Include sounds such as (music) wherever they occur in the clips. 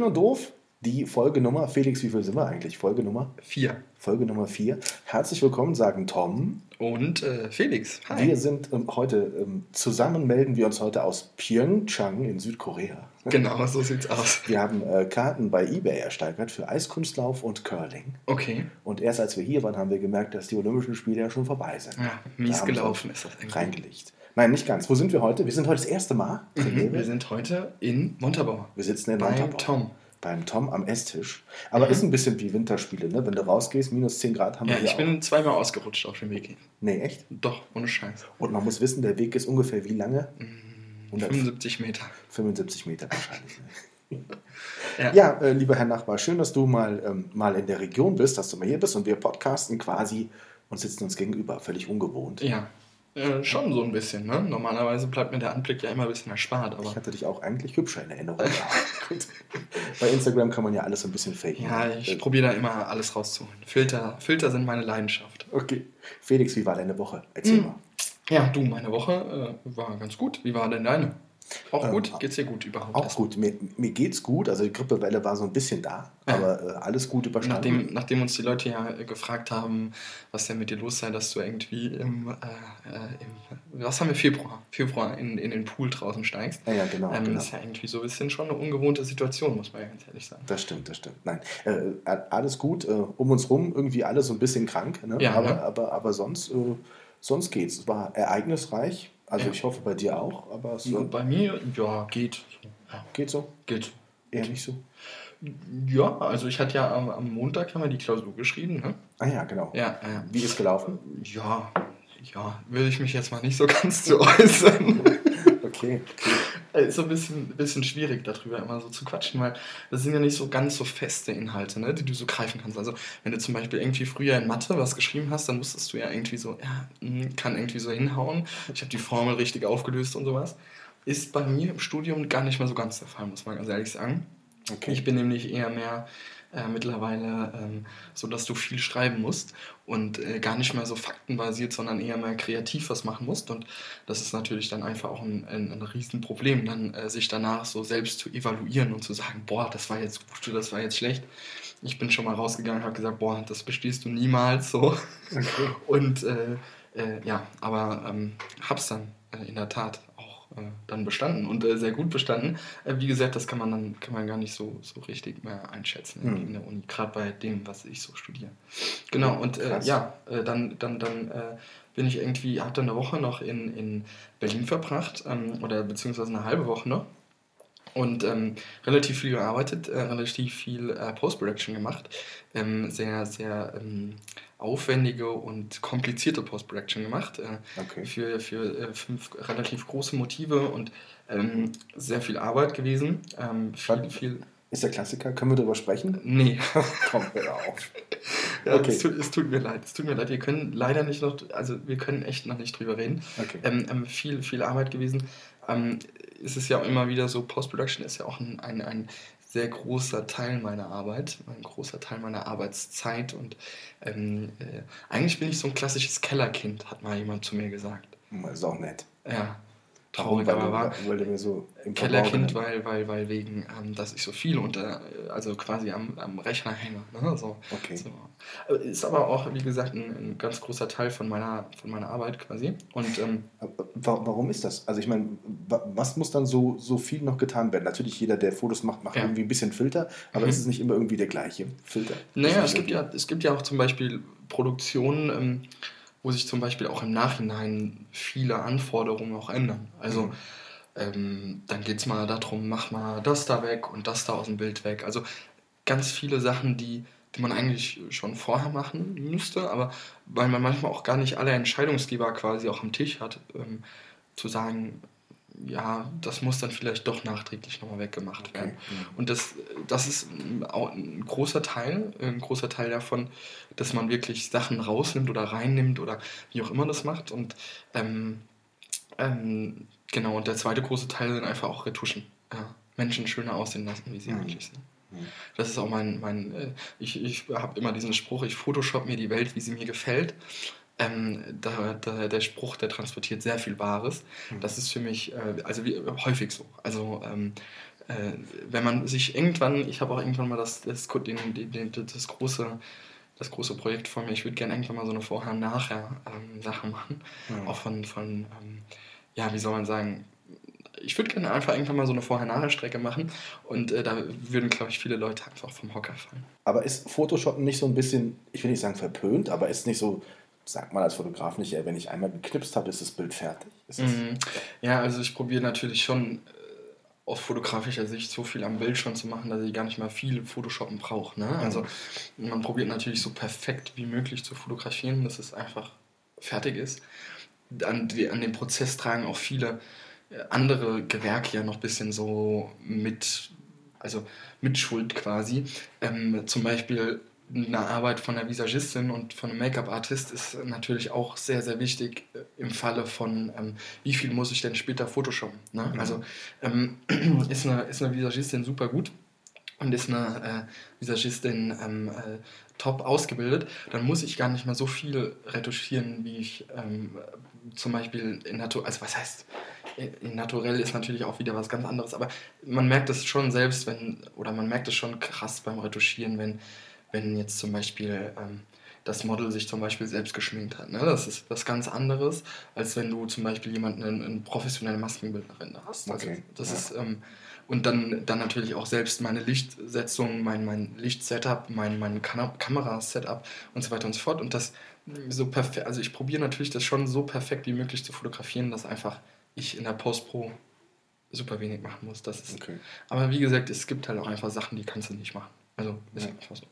Schön und doof, die Folgenummer. Felix, wie viel sind wir eigentlich? Folgenummer? Vier. Folge Nummer 4. Herzlich willkommen, sagen Tom. Und äh, Felix. Hi. Wir sind ähm, heute ähm, zusammen, melden wir uns heute aus Pyeongchang in Südkorea. (laughs) Genau, so sieht's aus. Wir haben äh, Karten bei eBay ersteigert für Eiskunstlauf und Curling. Okay. Und erst als wir hier waren, haben wir gemerkt, dass die Olympischen Spiele ja schon vorbei sind. Ja, mies gelaufen ist das eigentlich. Reingelegt. Nein, nicht ganz. Wo sind wir heute? Wir sind heute das erste Mal. Mhm, wir sind heute in Montabaur. Wir sitzen in Montabaur. Tom. Beim Tom am Esstisch. Aber Mhm. ist ein bisschen wie Winterspiele, ne? Wenn du rausgehst, minus 10 Grad haben Ja, wir hier ich bin zweimal ausgerutscht auf dem Weg. Nee, echt? Doch, ohne Scheiß. Und man muss wissen, der Weg ist ungefähr wie lange? 100 75 Meter. 75 Meter wahrscheinlich. ne? (laughs) Ja. ja, äh, lieber Herr Nachbar, schön, dass du mal, ähm, mal in der Region bist, dass du mal hier bist und wir podcasten quasi und sitzen uns gegenüber. Völlig ungewohnt. Ja. Äh, schon so ein bisschen, ne? Normalerweise bleibt mir der Anblick ja immer ein bisschen erspart, aber. Ich hatte dich auch eigentlich hübscher in Erinnerung. Gut. (laughs) Bei Instagram kann man ja alles so ein bisschen faken. Ja, Äh, ich probiere da immer alles rauszuholen. Filter, Filter sind meine Leidenschaft. Okay. Felix, wie war deine Woche? Erzähl Hm. mal. Ja, du, meine Woche äh, war ganz gut. Wie war denn deine? Auch Ähm, gut? Geht's dir gut überhaupt? Auch erstmal? gut. Mir, mir geht's gut. Also die Grippewelle war so ein bisschen da, Ja. aber äh, alles gut überstanden. Nachdem, nachdem uns die Leute ja äh, gefragt haben, was denn mit dir los sei, dass du irgendwie im, äh, äh, im was haben wir, Februar, Februar in, in den Pool draußen steigst. ja, ja, genau. ähm, genau. Das ist ja irgendwie so ein bisschen schon eine ungewohnte Situation, muss man ja ganz ehrlich sagen. Das stimmt, das stimmt. Nein, äh, alles gut. Äh, um uns rum irgendwie alle so ein bisschen krank. Ne? Ja, aber, ne? aber, aber sonst, äh, sonst geht's. Es war ereignisreich. Also Ja. ich hoffe bei dir auch, aber es äh, Und bei mir, ja, geht. Geht so. geht. Eher nicht so. Ja, also ich hatte ja am, am Montag haben wir die Klausur geschrieben, ne? Ah ja, genau. Ja, ja. Wie ist gelaufen? Ja, ja, will ich mich jetzt mal nicht so (laughs) ganz zu äußern. Okay. okay. Äh, Ist so ein bisschen, bisschen schwierig, darüber immer so zu quatschen, weil das sind ja nicht so ganz so feste Inhalte, ne, die du so greifen kannst. Also, wenn du zum Beispiel irgendwie früher in Mathe was geschrieben hast, dann musstest du ja irgendwie so, ja, hm, kann irgendwie so hinhauen. Ich habe die Formel richtig aufgelöst und sowas. Ist bei mir im Studium gar nicht mehr so ganz der Fall, muss man ganz ehrlich sagen. okay. Ich bin nämlich eher mehr äh, mittlerweile ähm, so, dass du viel schreiben musst und äh, gar nicht mehr so faktenbasiert, sondern eher mehr kreativ was machen musst. Und das ist natürlich dann einfach auch ein, ein, ein Riesenproblem, dann äh, sich danach so selbst zu evaluieren und zu sagen, boah, das war jetzt gut, das war jetzt schlecht. Ich bin schon mal rausgegangen und habe gesagt, boah, das bestehst du niemals so. okay. (laughs) Und äh, äh, ja, aber ähm, hab's dann äh, in der Tat äh, dann bestanden und äh, sehr gut bestanden. Äh, wie gesagt, das kann man dann kann man gar nicht so, so richtig mehr einschätzen in- Hm. in der Uni, gerade bei dem, was ich so studiere. Genau, und äh, ja, äh, dann, dann, dann bin ich irgendwie, hatte eine Woche noch in, in Berlin verbracht, ähm, oder beziehungsweise eine halbe Woche noch. Und ähm, relativ viel gearbeitet, relativ viel Post-Production gemacht. Ähm, sehr, sehr ähm, aufwendige und komplizierte Post-Production gemacht. Äh, Okay. für, für äh, fünf relativ große Motive und ähm, sehr viel Arbeit gewesen. Ähm, viel, viel. Ist der Klassiker? Können wir darüber sprechen? Nee. (laughs) Komm, hör auf. (laughs) Ja, Okay. es, tut, es tut mir leid. Es tut mir leid. Wir können leider nicht noch, also wir können echt noch nicht drüber reden. Okay. Ähm, ähm, viel, viel Arbeit gewesen. Ähm, es ist ja auch immer wieder so, Post-Production ist ja auch ein, ein, ein sehr großer Teil meiner Arbeit, ein großer Teil meiner Arbeitszeit und ähm, äh, eigentlich bin ich so ein klassisches Kellerkind, hat mal jemand zu mir gesagt. Das ist auch nett. Ja? Traurig, Weil, aber du, wahr. weil mir so Kellerkind, weil, weil, weil wegen, ähm, dass ich so viel unter, also quasi am, am Rechner hänge. Ne? So, Okay. so. Aber Ist aber auch, wie gesagt, ein, ein ganz großer Teil von meiner, von meiner Arbeit quasi. Und ähm, Wa- Warum ist das? Also ich meine, wa- was muss dann so, so viel noch getan werden? Natürlich jeder, der Fotos macht, macht Ja. irgendwie ein bisschen Filter, aber Mhm. ist es nicht immer irgendwie der gleiche Filter? Naja, es gibt, ja, es gibt ja auch zum Beispiel Produktionen, ähm, wo sich zum Beispiel auch im Nachhinein viele Anforderungen auch ändern. Also Mhm. ähm, dann geht es mal darum, mach mal das da weg und das da aus dem Bild weg. Also ganz viele Sachen, die, die man eigentlich schon vorher machen müsste, aber weil man manchmal auch gar nicht alle Entscheidungsgeber quasi auch am Tisch hat, ähm, zu sagen, ja, das muss dann vielleicht doch nachträglich nochmal weggemacht werden. Okay. Mhm. Und das, das ist auch ein großer Teil, ein großer Teil davon, dass man wirklich Sachen rausnimmt oder reinnimmt oder wie auch immer das macht. Und ähm, ähm, genau, und der zweite große Teil sind einfach auch Retuschen. Ja. Menschen schöner aussehen lassen, wie sie mhm. eigentlich sind. Das ist auch mein, mein äh, ich, ich habe immer diesen Spruch, ich photoshop mir die Welt, wie sie mir gefällt. Ähm, da, da, der Spruch, der transportiert sehr viel Wahres. Mhm. Das ist für mich äh, also wie, häufig so. Also ähm, äh, wenn man sich irgendwann, ich habe auch irgendwann mal das, das, den, den, das, große, das große Projekt vor mir, ich würde gerne irgendwann mal so eine Vorher-Nachher-Sache ähm, machen. Mhm. Auch von, von ähm, ja, wie soll man sagen, ich würde gerne einfach irgendwann mal so eine Vorher-Nachher-Strecke machen und äh, da würden, glaube ich, viele Leute einfach vom Hocker fallen. Aber ist Photoshop nicht so ein bisschen, ich will nicht sagen verpönt, aber ist nicht so, sagt man als Fotograf nicht, wenn ich einmal geknipst habe, ist das Bild fertig? Mhm. Ja, also ich probiere natürlich schon äh, aus fotografischer Sicht so viel am Bild schon zu machen, dass ich gar nicht mehr viel Photoshoppen brauche. Ne? Also man probiert natürlich so perfekt wie möglich zu fotografieren, dass es einfach fertig ist. An, die, an den Prozess tragen auch viele äh, andere Gewerke ja noch ein bisschen so mit, also mit Schuld quasi. Ähm, zum Beispiel eine Arbeit von einer Visagistin und von einem Make-up-Artist ist natürlich auch sehr, sehr wichtig äh, im Falle von, ähm, wie viel muss ich denn später photoshoppen. Ne? Mhm. Also ähm, (clears throat) ist, eine, ist eine Visagistin super gut und ist eine äh, Visagistin ähm, äh, top ausgebildet, dann muss ich gar nicht mehr so viel retuschieren, wie ich ähm, zum Beispiel in Natur, also was heißt, in Naturell ist natürlich auch wieder was ganz anderes, aber man merkt es schon selbst, wenn, oder man merkt es schon krass beim Retuschieren, wenn wenn jetzt zum Beispiel ähm, das Model sich zum Beispiel selbst geschminkt hat. Ne? Das ist was ganz anderes, als wenn du zum Beispiel jemanden, eine, eine professionelle Maskenbildnerin hast. Also okay. Das ja. ist, ähm, und dann, dann natürlich auch selbst meine Lichtsetzung, mein, mein Lichtsetup, mein, mein Kam Kamerasetup und so weiter und so fort. Und das so perfekt, also ich probiere natürlich das schon so perfekt wie möglich zu fotografieren, dass einfach ich in der Post-Pro super wenig machen muss. Das ist, okay. Aber wie gesagt, es gibt halt auch einfach Sachen, die kannst du nicht machen. Also ist ja. einfach so.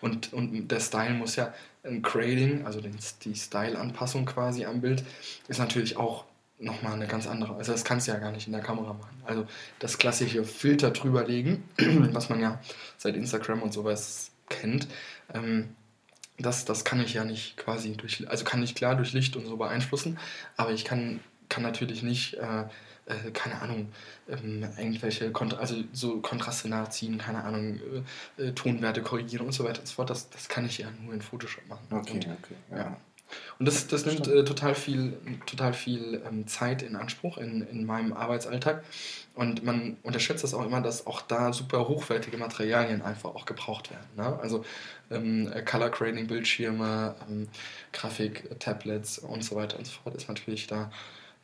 Und, und der Style muss ja, ein Grading, also den, die Style-Anpassung quasi am Bild, ist natürlich auch nochmal eine ganz andere. Also das kannst du ja gar nicht in der Kamera machen. Also das klassische Filter drüberlegen, (clears throat) was man ja seit Instagram und sowas kennt, ähm, das, das kann ich ja nicht quasi durch, also kann ich klar durch Licht und so beeinflussen, aber ich kann, kann natürlich nicht äh, äh, keine Ahnung, ähm, irgendwelche Kont also so Kontraste nachziehen, keine Ahnung, äh, äh, Tonwerte korrigieren und so weiter und so fort. Das, das kann ich ja nur in Photoshop machen. Okay, und, okay. Ja. ja. Und das, das nimmt äh, total viel, total viel ähm, Zeit in Anspruch in, in meinem Arbeitsalltag. Und man unterschätzt das auch immer, dass auch da super hochwertige Materialien einfach auch gebraucht werden. Ne? Also ähm, Color Grading, Bildschirme, ähm, Grafik, Tablets und so weiter und so fort ist natürlich da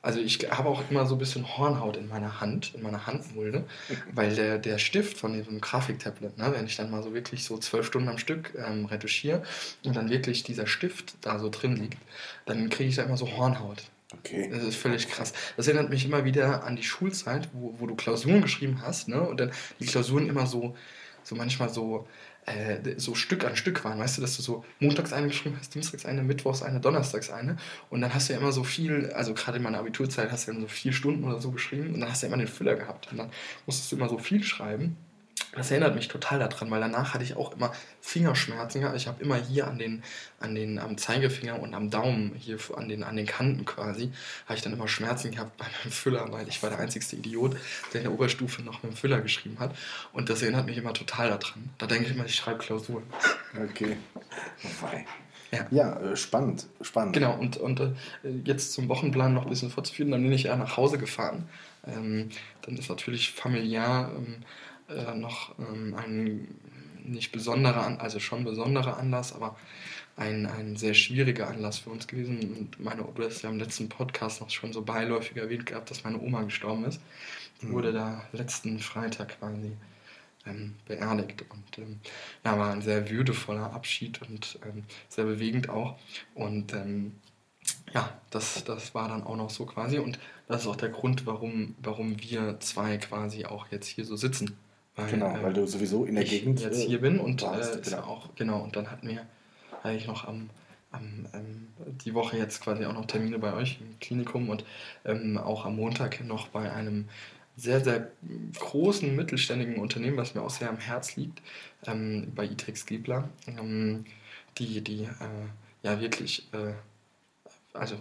also ich habe auch immer so ein bisschen Hornhaut in meiner Hand, in meiner Handmulde, (laughs) weil der, der Stift von diesem Grafiktablet, ne, wenn ich dann mal so wirklich so zwölf Stunden am Stück ähm, retuschiere und dann wirklich dieser Stift da so drin liegt, dann kriege ich da immer so Hornhaut. Okay. Das ist völlig krass. Das erinnert mich immer wieder an die Schulzeit, wo, wo du Klausuren geschrieben hast, ne? Und dann die Klausuren immer so, so manchmal so so Stück an Stück waren. Weißt du, dass du so montags eine geschrieben hast, dienstags eine, mittwochs eine, donnerstags eine. Und dann hast du ja immer so viel, also gerade in meiner Abiturzeit hast du ja so vier Stunden oder so geschrieben und dann hast du ja immer den Füller gehabt. Und dann musstest du immer so viel schreiben. Das erinnert mich total daran, weil danach hatte ich auch immer Fingerschmerzen. Ich habe immer hier an den, an den, am Zeigefinger und am Daumen, hier an den, an den Kanten quasi, habe ich dann immer Schmerzen gehabt bei meinem Füller, weil ich war der einzigste Idiot, der in der Oberstufe noch mit dem Füller geschrieben hat. Und das erinnert mich immer total daran. Da denke ich immer, ich schreibe Klausuren. Okay. Ja, ja äh, spannend, spannend. Genau, und, und äh, jetzt zum Wochenplan noch ein bisschen fortzuführen, dann bin ich eher nach Hause gefahren. Ähm, dann ist natürlich familiär ähm, äh, noch ähm, ein nicht besonderer, also schon besonderer Anlass, aber ein, ein sehr schwieriger Anlass für uns gewesen. Und meine, du hast ja im letzten Podcast noch schon so beiläufig erwähnt gehabt, dass meine Oma gestorben ist. Die mhm. wurde da letzten Freitag quasi ähm, beerdigt. Und ähm, ja, war ein sehr würdevoller Abschied und ähm, sehr bewegend auch. Und ähm, ja, das, das war dann auch noch so quasi. Und das ist auch der Grund, warum, warum wir zwei quasi auch jetzt hier so sitzen weil, genau, äh, weil du sowieso in der Gegend jetzt hier bin und warst, äh, genau. auch genau und dann hatten wir eigentlich noch am, am ähm, die Woche jetzt quasi auch noch Termine bei euch im Klinikum und ähm, auch am Montag noch bei einem sehr, sehr großen mittelständigen Unternehmen, was mir auch sehr am Herz liegt, ähm, bei Itex Giebler, ähm, die, die äh, ja wirklich, äh, also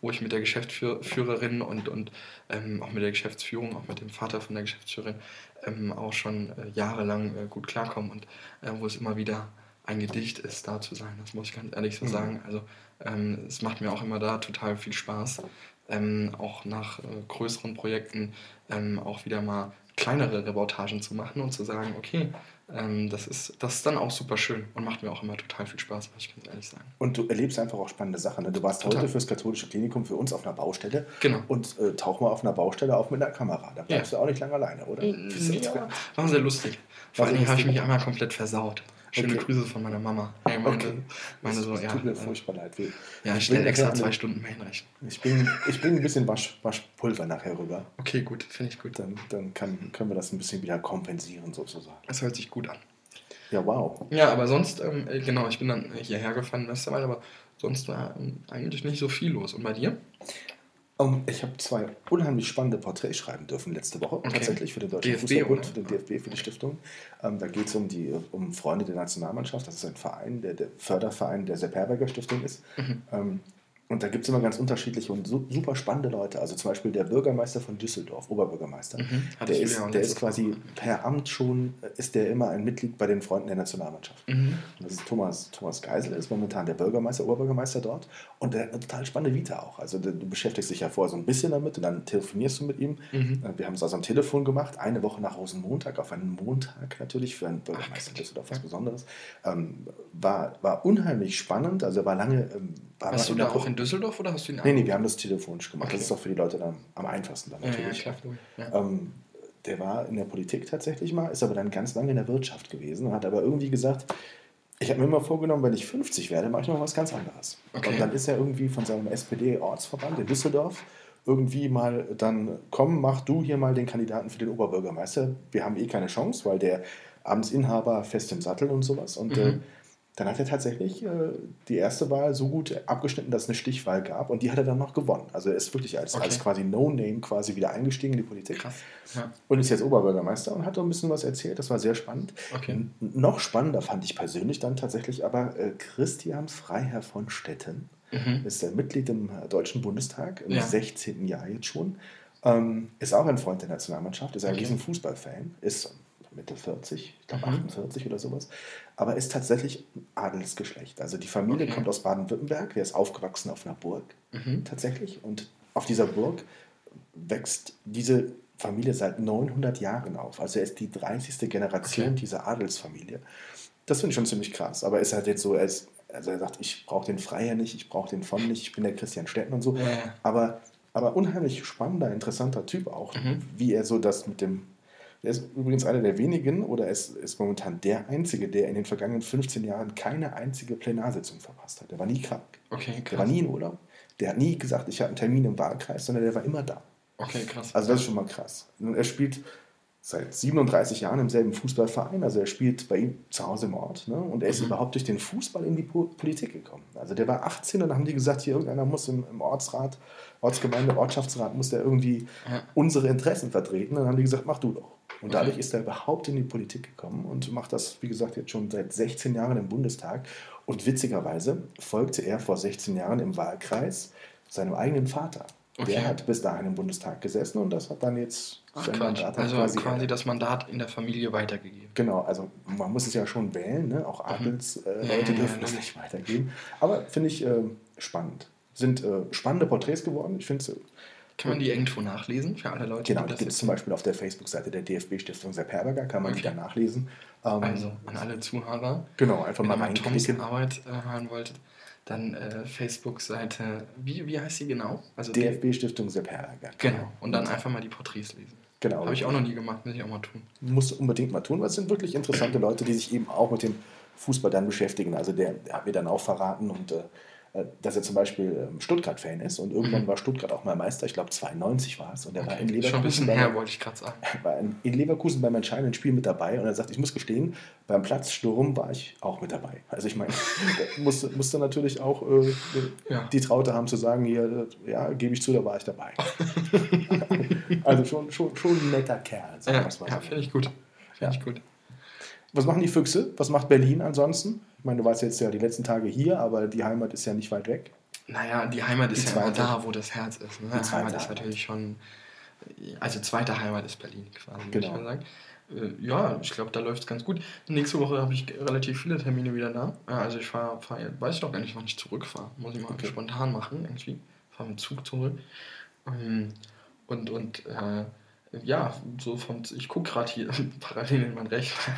wo ich mit der Geschäftsführerin und, und ähm, auch mit der Geschäftsführung, auch mit dem Vater von der Geschäftsführerin ähm, auch schon äh, jahrelang äh, gut klarkomme und äh, wo es immer wieder ein Gedicht ist, da zu sein. Das muss ich ganz ehrlich so mhm. sagen. Also ähm, es macht mir auch immer da total viel Spaß, ähm, auch nach äh, größeren Projekten ähm, auch wieder mal kleinere Reportagen zu machen und zu sagen, okay, ähm, das, ist, das ist dann auch super schön und macht mir auch immer total viel Spaß, muss ich ganz ehrlich sagen. Und du erlebst einfach auch spannende Sachen. Ne? Du warst total. heute fürs katholische Klinikum für uns auf einer Baustelle genau. und äh, tauch mal auf einer Baustelle auf mit einer Kamera. Da bleibst ja. du auch nicht lange alleine, oder? Ja, war sehr lustig. Vor allem habe ich mich einmal komplett versaut. Schöne okay. Grüße von meiner Mama. Hey, meine, okay. meine so, das ja, tut mir äh, furchtbar leid. Wir, ja, ich stelle extra zwei Stunden mehr hinrechnen. Ich bringe ich bring ein bisschen Wasch, Waschpulver nachher rüber. Okay, gut, finde ich gut. Dann, dann kann, können wir das ein bisschen wieder kompensieren, sozusagen. Das hört sich gut an. Ja, wow. Ja, aber sonst, ähm, äh, genau, ich bin dann hierher gefahren, Westerwald, aber sonst war ähm, eigentlich nicht so viel los. Und bei dir? Um, ähm, ich habe zwei unheimlich spannende Porträts schreiben dürfen letzte Woche, okay. tatsächlich für den Deutschen DFB, Fußballbund, für den DFB, für die Stiftung. Ähm, da geht es um die um Freunde der Nationalmannschaft. Das ist ein Verein, der, der Förderverein der Sepp Herberger Stiftung ist. Mhm. Ähm, und da gibt es immer ganz unterschiedliche und super spannende Leute. Also zum Beispiel der Bürgermeister von Düsseldorf, Oberbürgermeister. Mhm, der ist, der ist quasi per Amt schon, ist der immer ein Mitglied bei den Freunden der Nationalmannschaft. Mhm. Und das ist Thomas, Thomas Geisel, ist momentan der Bürgermeister, Oberbürgermeister dort. Und der hat eine total spannende Vita auch. Also du beschäftigst dich ja vorher so ein bisschen damit und dann telefonierst du mit ihm. Mhm. Äh, wir haben es also am Telefon gemacht, eine Woche nach Rosenmontag, auf einen Montag natürlich für einen Bürgermeister Ach, Düsseldorf, was ja. Besonderes. Ähm, war, war unheimlich spannend, also er war lange... Ähm, war Warst du da auch in Düsseldorf oder hast du ihn Nee, nee, wir haben das telefonisch gemacht. Okay. Das ist doch für die Leute dann am einfachsten dann natürlich. Ja, ja, klar, ähm, der war in der Politik tatsächlich mal, ist aber dann ganz lange in der Wirtschaft gewesen und hat aber irgendwie gesagt, ich habe mir immer vorgenommen, wenn ich 50 werde, mache ich noch was ganz anderes. Okay. Und dann ist er irgendwie von seinem SPD-Ortsverband in Düsseldorf irgendwie mal dann, komm, mach du hier mal den Kandidaten für den Oberbürgermeister. Wir haben eh keine Chance, weil der Amtsinhaber fest im Sattel und sowas. Und mhm. äh, dann hat er tatsächlich äh, die erste Wahl so gut abgeschnitten, dass es eine Stichwahl gab und die hat er dann noch gewonnen. Also er ist wirklich als, okay. als quasi No-Name quasi wieder eingestiegen in die Politik Krass. Ja. und ist jetzt Oberbürgermeister und hat so ein bisschen was erzählt. Das war sehr spannend. Okay. Noch spannender fand ich persönlich dann tatsächlich aber äh, Christian Freiherr von Stetten. Mhm. Ist der Mitglied im äh, Deutschen Bundestag im ja. 16. Jahr jetzt schon. Ähm, ist auch ein Freund der Nationalmannschaft, ist ein okay. riesen Fußballfan, ist Mitte 40, ich glaube mhm. 48 oder sowas, aber ist tatsächlich Adelsgeschlecht. Also die Familie okay. kommt aus Baden-Württemberg, der ist aufgewachsen auf einer Burg mhm. tatsächlich und auf dieser Burg wächst diese Familie seit 900 Jahren auf. Also er ist die 30. Generation okay. dieser Adelsfamilie. Das finde ich schon ziemlich krass, aber ist halt jetzt so, er ist, also er sagt, ich brauche den Freier nicht, ich brauche den von nicht, ich bin der Christian Stetten und so, ja. aber aber unheimlich spannender, interessanter Typ auch, mhm. wie er so das mit dem er ist übrigens einer der wenigen oder ist, ist momentan der Einzige, der in den vergangenen 15 Jahren keine einzige Plenarsitzung verpasst hat. Der war nie krank. Okay, krass. Der war nie in Urlaub. Der hat nie gesagt, ich habe einen Termin im Wahlkreis, sondern der war immer da. Okay, krass. Also das ist schon mal krass. Und er spielt seit 37 Jahren im selben Fußballverein. Also er spielt bei ihm zu Hause im Ort. Ne? Und er ist mhm. überhaupt durch den Fußball in die Politik gekommen. Also der war 18 und dann haben die gesagt, hier irgendeiner muss im, im Ortsrat, Ortsgemeinde, Ortschaftsrat, muss der irgendwie ja. unsere Interessen vertreten. Und dann haben die gesagt, mach du doch. Und dadurch ist er überhaupt in die Politik gekommen und macht das, wie gesagt, jetzt schon seit 16 Jahren im Bundestag. Und witzigerweise folgte er vor 16 Jahren im Wahlkreis seinem eigenen Vater. Okay. Der hat bis dahin im Bundestag gesessen und das hat dann jetzt Ach, sein Mandat also quasi, quasi das Mandat in der Familie weitergegeben. Genau, also man muss es ja schon wählen, ne? auch Adelsleute mhm. äh, ja, dürfen ja, es nicht weitergeben. Aber finde ich äh, spannend. Sind äh, spannende Porträts geworden. Ich finde es kann man die irgendwo nachlesen für alle Leute? Genau, die gibt es zum Beispiel auf der Facebook-Seite der DFB-Stiftung Sepp Herberger, kann man okay. die da nachlesen. Ähm, also an alle Zuhörer. Genau, einfach mal reinklicken. Wenn ihr Arbeit äh, hören wolltet, dann äh, Facebook-Seite, wie, wie heißt sie genau? Also DFB-Stiftung Sepp Herberger. Genau, und dann einfach mal die Porträts lesen. Genau. Habe ich auch noch nie gemacht, muss ich auch mal tun. Musst du unbedingt mal tun, weil es sind wirklich interessante Leute, die sich eben auch mit dem Fußball dann beschäftigen. Also der, der hat mir dann auch verraten und äh, dass er zum Beispiel ähm, Stuttgart-Fan ist und irgendwann mhm. war Stuttgart auch mal Meister, ich glaube 92 war es und er okay. war in Leverkusen. Schon ein bisschen her, wollte ich gerade sagen. (laughs) war in Leverkusen beim entscheidenden Spiel mit dabei und er sagt, ich muss gestehen, beim Platzsturm war ich auch mit dabei. Also ich meine, (laughs) musste, musste natürlich auch äh, ja. die Traute haben zu sagen, hier, äh, ja, gebe ich zu, da war ich dabei. (laughs) Also schon, schon, schon ein netter Kerl. Ja, ja finde ich gut. Finde ja. ich gut. Was machen die Füchse? Was macht Berlin ansonsten? Ich meine, du warst jetzt ja die letzten Tage hier, aber die Heimat ist ja nicht weit weg. Naja, die Heimat ist die ja immer da, wo das Herz ist. Ne? Die Heimat ist natürlich schon. Also, zweite Heimat ist Berlin quasi, genau. würde ich mal sagen. Äh, ja, ich glaube, da läuft es ganz gut. Nächste Woche habe ich relativ viele Termine wieder da. Also, ich fahre, fahr, weiß ich noch gar nicht, wann ich zurückfahre. Muss ich mal okay. spontan machen, irgendwie. Fahre mit Zug zurück. Ähm, und, und äh, ja, so von, ich gucke gerade hier (laughs) parallel in mein Rechner.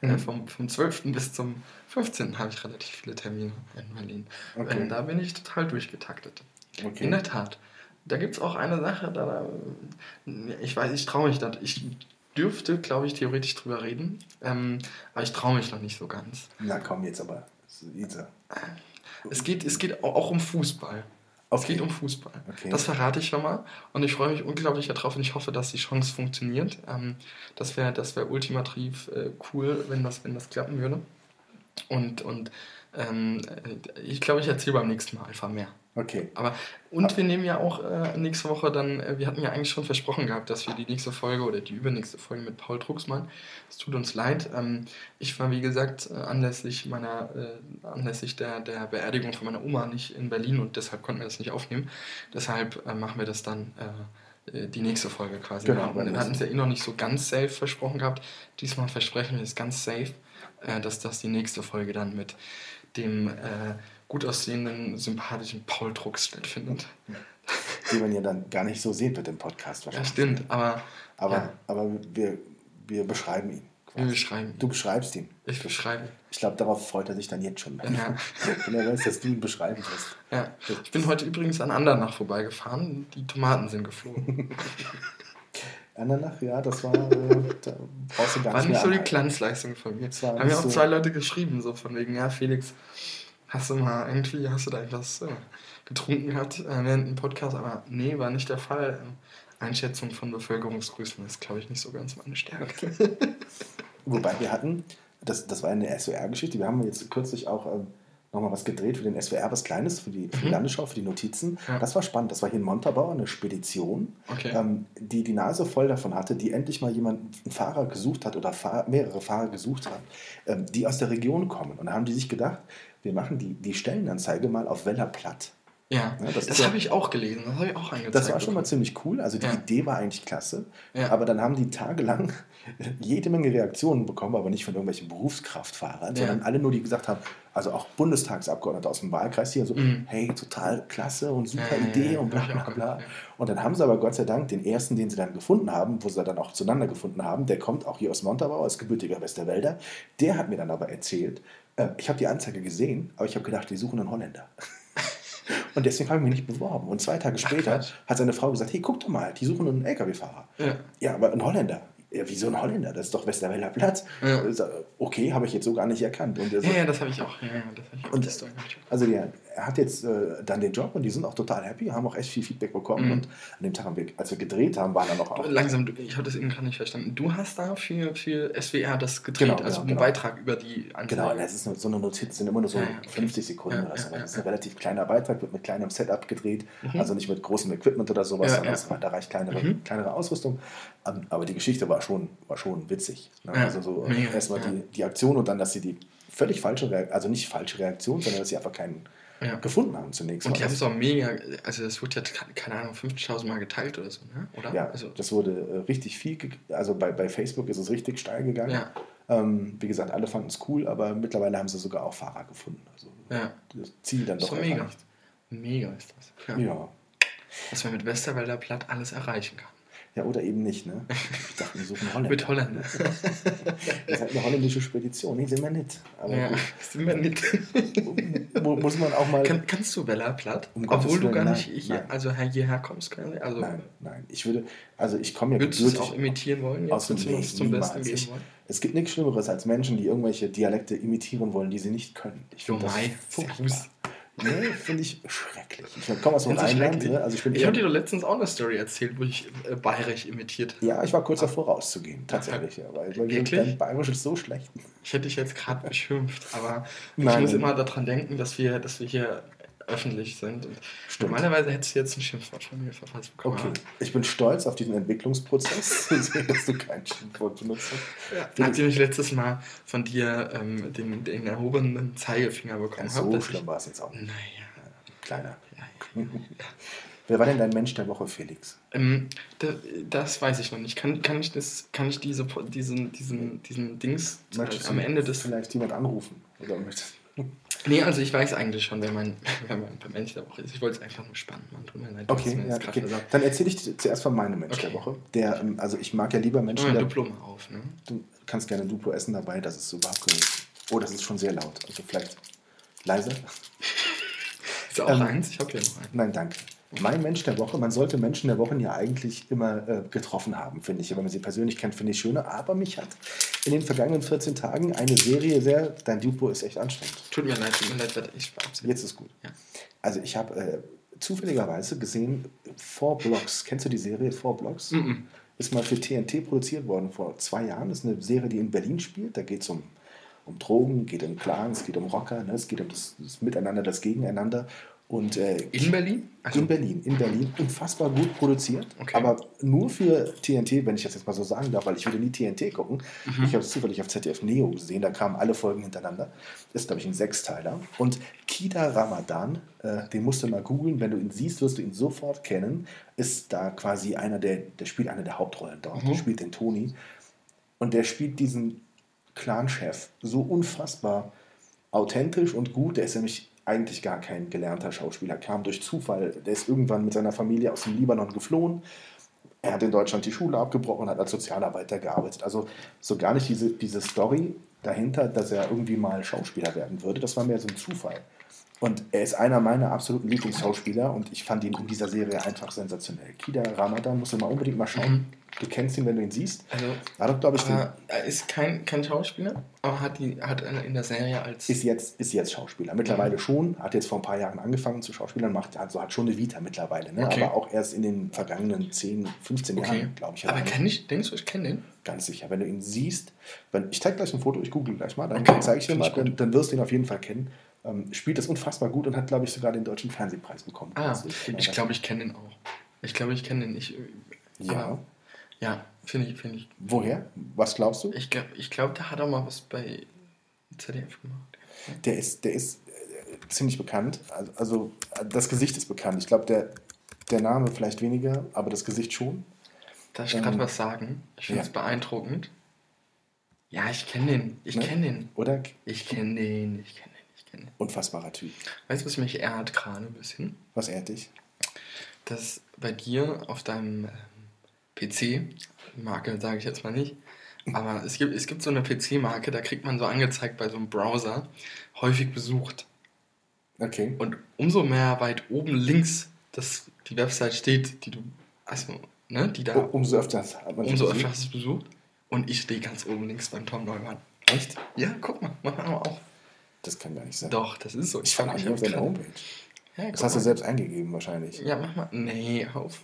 Äh, mhm. vom, vom 12. bis zum 15. habe ich relativ viele Termine in Berlin. Okay. da bin ich total durchgetaktet. Okay. In der Tat. Da gibt es auch eine Sache, da, ich weiß, ich traue mich da, ich dürfte, glaube ich, theoretisch drüber reden, ähm, aber ich traue mich noch nicht so ganz. Na komm, jetzt aber. Es geht, es geht auch um Fußball. Okay. Es geht um Fußball. Okay. Das verrate ich schon mal. Und ich freue mich unglaublich darauf und ich hoffe, dass die Chance funktioniert. Ähm, das wäre das wär ultimativ äh, cool, wenn das, wenn das klappen würde. Und, und ähm, ich glaube, ich erzähle beim nächsten Mal einfach mehr. Okay. Aber, und wir nehmen ja auch äh, nächste Woche dann, äh, wir hatten ja eigentlich schon versprochen gehabt, dass wir die nächste Folge oder die übernächste Folge mit Paul Drucksmann, es tut uns leid, ähm, ich war wie gesagt äh, anlässlich meiner, äh, anlässlich der, der Beerdigung von meiner Oma nicht in Berlin und deshalb konnten wir das nicht aufnehmen. Deshalb äh, machen wir das dann äh, die nächste Folge quasi. Genau, wir hatten es ja eh noch nicht so ganz safe versprochen gehabt. Diesmal versprechen wir es ganz safe, dass das die nächste Folge dann mit dem gut aussehenden, sympathischen Paul Drucks stattfindet. Die man ja dann gar nicht so sehen wird im Podcast wahrscheinlich. Ja, stimmt, aber. Aber, ja. aber wir, wir beschreiben ihn. Quasi. Wir beschreiben. Du beschreibst ihn. Ich beschreibe. Ich glaube, darauf freut er sich dann jetzt schon. Ja. (laughs) Wenn er weiß, dass du ihn beschreiben wirst. Ja. Ich bin heute übrigens an Andernach vorbeigefahren. Die Tomaten sind geflogen. (laughs) Andernach, ja, das war. Äh, (laughs) da brauchst du gar war nicht, nicht so die Glanzleistung von mir. Haben ja auch so zwei Leute geschrieben, so von wegen, ja, Felix, hast du mal irgendwie, hast du da etwas äh, getrunken gehabt äh, während dem Podcast? Aber nee, war nicht der Fall. Einschätzung von Bevölkerungsgrößen ist, glaube ich, nicht so ganz meine Stärke. Wobei wir hatten, das, das war eine SWR-Geschichte, wir haben jetzt kürzlich auch ähm, nochmal was gedreht für den SWR, was Kleines, für die, für die mhm. Landesschau, für die Notizen. Ja. Das war spannend. Das war hier in Montabaur, eine Spedition, okay. ähm, die die Nase voll davon hatte, die endlich mal jemanden, einen Fahrer gesucht hat oder Fahr mehrere Fahrer gesucht hat, ähm, die aus der Region kommen. Und da haben die sich gedacht, wir machen die, die Stellenanzeige mal auf Weller platt. Ja, ja das, das habe ich auch gelesen, das habe ich auch angezeigt. Das war schon mal ziemlich cool, also die ja. Idee war eigentlich klasse, ja. aber dann haben die tagelang (laughs) jede Menge Reaktionen bekommen, aber nicht von irgendwelchen Berufskraftfahrern, sondern alle nur, die gesagt haben, also auch Bundestagsabgeordnete aus dem Wahlkreis hier, so, mhm. hey, total klasse und super Idee und bla bla bla. Und dann haben sie aber Gott sei Dank den ersten, den sie dann gefunden haben, wo sie dann auch zueinander gefunden haben, der kommt auch hier aus Montabaur, als gebürtiger Westerwälder, der hat mir dann aber erzählt, äh, ich habe die Anzeige gesehen, aber ich habe gedacht, die suchen einen Holländer. (laughs) Und deswegen habe ich mich nicht beworben. Und zwei Tage später Ach, hat seine Frau gesagt: Hey, guck doch mal, die suchen einen LKW-Fahrer. Ja. ja, aber ein Holländer ja, wie so ein Holländer, das ist doch Westerwälder Platz. Ja. Okay, habe ich jetzt so gar nicht erkannt. Und ja, ja, das habe ich auch. Ja, das habe ich auch. Und, also der, er hat jetzt äh, dann den Job und die sind auch total happy, haben auch echt viel Feedback bekommen. Mhm. Und an dem Tag, haben wir, als wir gedreht haben, waren dann noch auch. Langsam, ich habe das eben gerade nicht verstanden. Du hast da für, für SWR das gedreht, genau, also genau, einen genau. Beitrag über die Anzeige. Genau, das ist so eine Notiz, sind immer nur so ja, okay. 50 Sekunden oder so. das ist ein relativ kleiner Beitrag, wird mit kleinem Setup gedreht, mhm. also nicht mit großem Equipment oder sowas, sondern da reicht kleinere, mhm. kleinere Ausrüstung. Ähm, aber die Geschichte war schon, war schon witzig. Ne? also so erstmal die, die Aktion und dann, dass sie die völlig falsche Reaktion, also nicht falsche Reaktion, sondern dass sie einfach keinen ja. gefunden haben zunächst. Und die haben es auch mega, also das wurde ja, keine Ahnung, 50.000 Mal geteilt oder so, ne? oder? Ja, also, das wurde äh, richtig viel, also bei, bei Facebook ist es richtig steil gegangen. Ja. Ähm, wie gesagt, alle fanden es cool, aber mittlerweile haben sie sogar auch Fahrer gefunden. Also ja. das Ziel dann doch so mega. Mega ist das. Ja. ja. Was man mit Westerwälder Platt alles erreichen kann. Ja, oder eben nicht, ne? Ich dachte, wir suchen Holländer. (laughs) Mit Holländer. das ist halt eine holländische Spedition, nee, sind wir nicht. Aber ja, (laughs) sind wir nicht. muss man auch mal... Kann, kannst du Bella platt? Um Obwohl du gar nicht hier, also hierher kommst quasi? Also, nein, nein. Ich würde, also ich komme ja Würdest du es auch imitieren wollen? Jetzt, aus dem nee, zum Besten geben wollen? Es gibt nichts Schlimmeres als Menschen, die irgendwelche Dialekte imitieren wollen, die sie nicht können. Ich finde das furchtbar. Nee, finde ich schrecklich. Ich komme aus einem Rheinland. Ne? Also ich ich habe dir doch letztens auch eine Story erzählt, wo ich äh, bayerisch imitiert habe. Ja, ich war kurz davor rauszugehen, tatsächlich. Ja, weil, weil dein Bayerisch ist so schlecht. Ich hätte dich jetzt gerade beschimpft, aber (laughs) Nein, ich muss immer daran denken, dass wir, dass wir hier öffentlich sind. Normalerweise hättest du jetzt ein Schimpfwort von mir verfasst bekommen. Okay, ich bin stolz auf diesen Entwicklungsprozess, (laughs) dass du kein Schimpfwort benutzt hast. Ja, nachdem ich letztes Mal von dir ähm, den, den, erhobenen Zeigefinger bekommen ja, habe. So schlimm war es jetzt auch. Naja. Kleiner. Ja, ja, (laughs) Wer war denn dein Mensch der Woche, Felix? Ähm, da, das weiß ich noch nicht. Kann, kann ich, das, kann ich diese, diesen, diesen, diesen Dings Möchtest am Ende des. Vielleicht jemand anrufen? Oder möchtest Nee, also ich weiß eigentlich schon, wer mein, (laughs) wer mein Mensch der Woche ist. Ich wollte es einfach nur spannend machen. Tut mir leid, okay, ja, okay. Dann erzähle ich zuerst von meinem Mensch okay. der Woche. Der, ähm, also ich mag ja lieber Menschen. Oh, der, Duplo mal auf, ne? Du kannst gerne Duplo essen dabei, das ist überhaupt kein. Oh, das ist schon sehr laut. Also vielleicht leiser. (laughs) Ist auch ähm, eins? Ich habe hier noch einen. Nein, danke. Mein Mensch der Woche, man sollte Menschen der Woche ja eigentlich immer äh, getroffen haben, finde ich. Wenn man sie persönlich kennt, finde ich schöner. Aber mich hat in den vergangenen 14 Tagen eine Serie sehr. Dein Dupo ist echt anstrengend. Tut mir leid, tut mir leid, ich Jetzt ist gut. Ja. Also, ich habe äh, zufälligerweise gesehen, Four Blocks. Kennst du die Serie Four Blocks? Mm -mm. Ist mal für TNT produziert worden vor zwei Jahren. Das ist eine Serie, die in Berlin spielt. Da geht es um um Drogen, geht um Clans, geht um Rocker, ne? es geht um das, das Miteinander, das Gegeneinander. Und, äh, in Berlin? Also in Berlin, in Berlin. Unfassbar gut produziert. Okay. Aber nur für TNT, wenn ich das jetzt mal so sagen darf, weil ich würde nie TNT gucken. Mhm. Ich habe es zufällig auf ZDF Neo gesehen, da kamen alle Folgen hintereinander. Das ist, glaube ich, ein Sechsteiler. Und Kida Ramadan, äh, den musst du mal googeln. Wenn du ihn siehst, wirst du ihn sofort kennen. Ist da quasi einer der, der spielt eine der Hauptrollen dort. Mhm. Der spielt den Toni. Und der spielt diesen Clan-Chef so unfassbar authentisch und gut. Der ist nämlich eigentlich gar kein gelernter Schauspieler, kam durch Zufall. Der ist irgendwann mit seiner Familie aus dem Libanon geflohen. Er hat in Deutschland die Schule abgebrochen und hat als Sozialarbeiter gearbeitet. Also so gar nicht diese, diese Story dahinter, dass er irgendwie mal Schauspieler werden würde. Das war mehr so ein Zufall. Und er ist einer meiner absoluten Lieblingsschauspieler und ich fand ihn in dieser Serie einfach sensationell. Kida Ramadan, musst du mal unbedingt mal schauen. Du kennst ihn, wenn du ihn siehst. Also, war doch, glaube ich, er ist kein, kein Schauspieler, aber hat, die, hat in der Serie als. Ist jetzt, ist jetzt Schauspieler. Mittlerweile mhm. schon. Hat jetzt vor ein paar Jahren angefangen zu Schauspielern, macht, also hat schon eine Vita mittlerweile. Ne? Okay. Aber auch erst in den vergangenen 10, 15 okay. Jahren, glaube ich. Aber kenn ich, denkst du, ich kenne den? Ganz sicher. Wenn du ihn siehst, wenn, ich zeige gleich ein Foto, ich google gleich mal, dann okay. zeige ich dir mal, dann, dann, wirst du ihn auf jeden Fall kennen. Ähm, spielt das unfassbar gut und hat, glaube ich, sogar den Deutschen Fernsehpreis bekommen. Ah, also ich, ich glaube, ich kenne den auch. Ich glaube, ich kenne den nicht. Ja. Ja, finde ich, find ich. Woher? Was glaubst du? Ich glaube, ich glaub, da hat er mal was bei ZDF gemacht. Der ist, der ist äh, ziemlich bekannt. Also, also, das Gesicht ist bekannt. Ich glaube, der, der Name vielleicht weniger, aber das Gesicht schon. Darf ich ähm, gerade was sagen? Ich finde es ja. beeindruckend. Ja, ich kenne den. Ich ne? kenne den. Oder? Ich kenne den. Ich kenne den. Ich kenne den. Unfassbarer Typ. Weißt du, was mich ehrt gerade ein bisschen? Was ehrt dich? Dass bei dir auf deinem PC, Marke sage ich jetzt mal nicht, aber es gibt, es gibt so eine PC-Marke, da kriegt man so angezeigt bei so einem Browser, häufig besucht. Okay. Und umso mehr weit oben links das, die Website steht, die du, also, ne, die da. umso öfter hat man Umso öfter hast du es besucht. Und ich stehe ganz oben links beim Tom Neumann. Echt? Ja, guck mal, mach mal auch. Das kann gar nicht sein. Doch, das ist so. Ich, ich fand nicht auf deiner Homepage. Ja, das hast mal. du selbst eingegeben wahrscheinlich. Ja, mach mal. Nee, auf.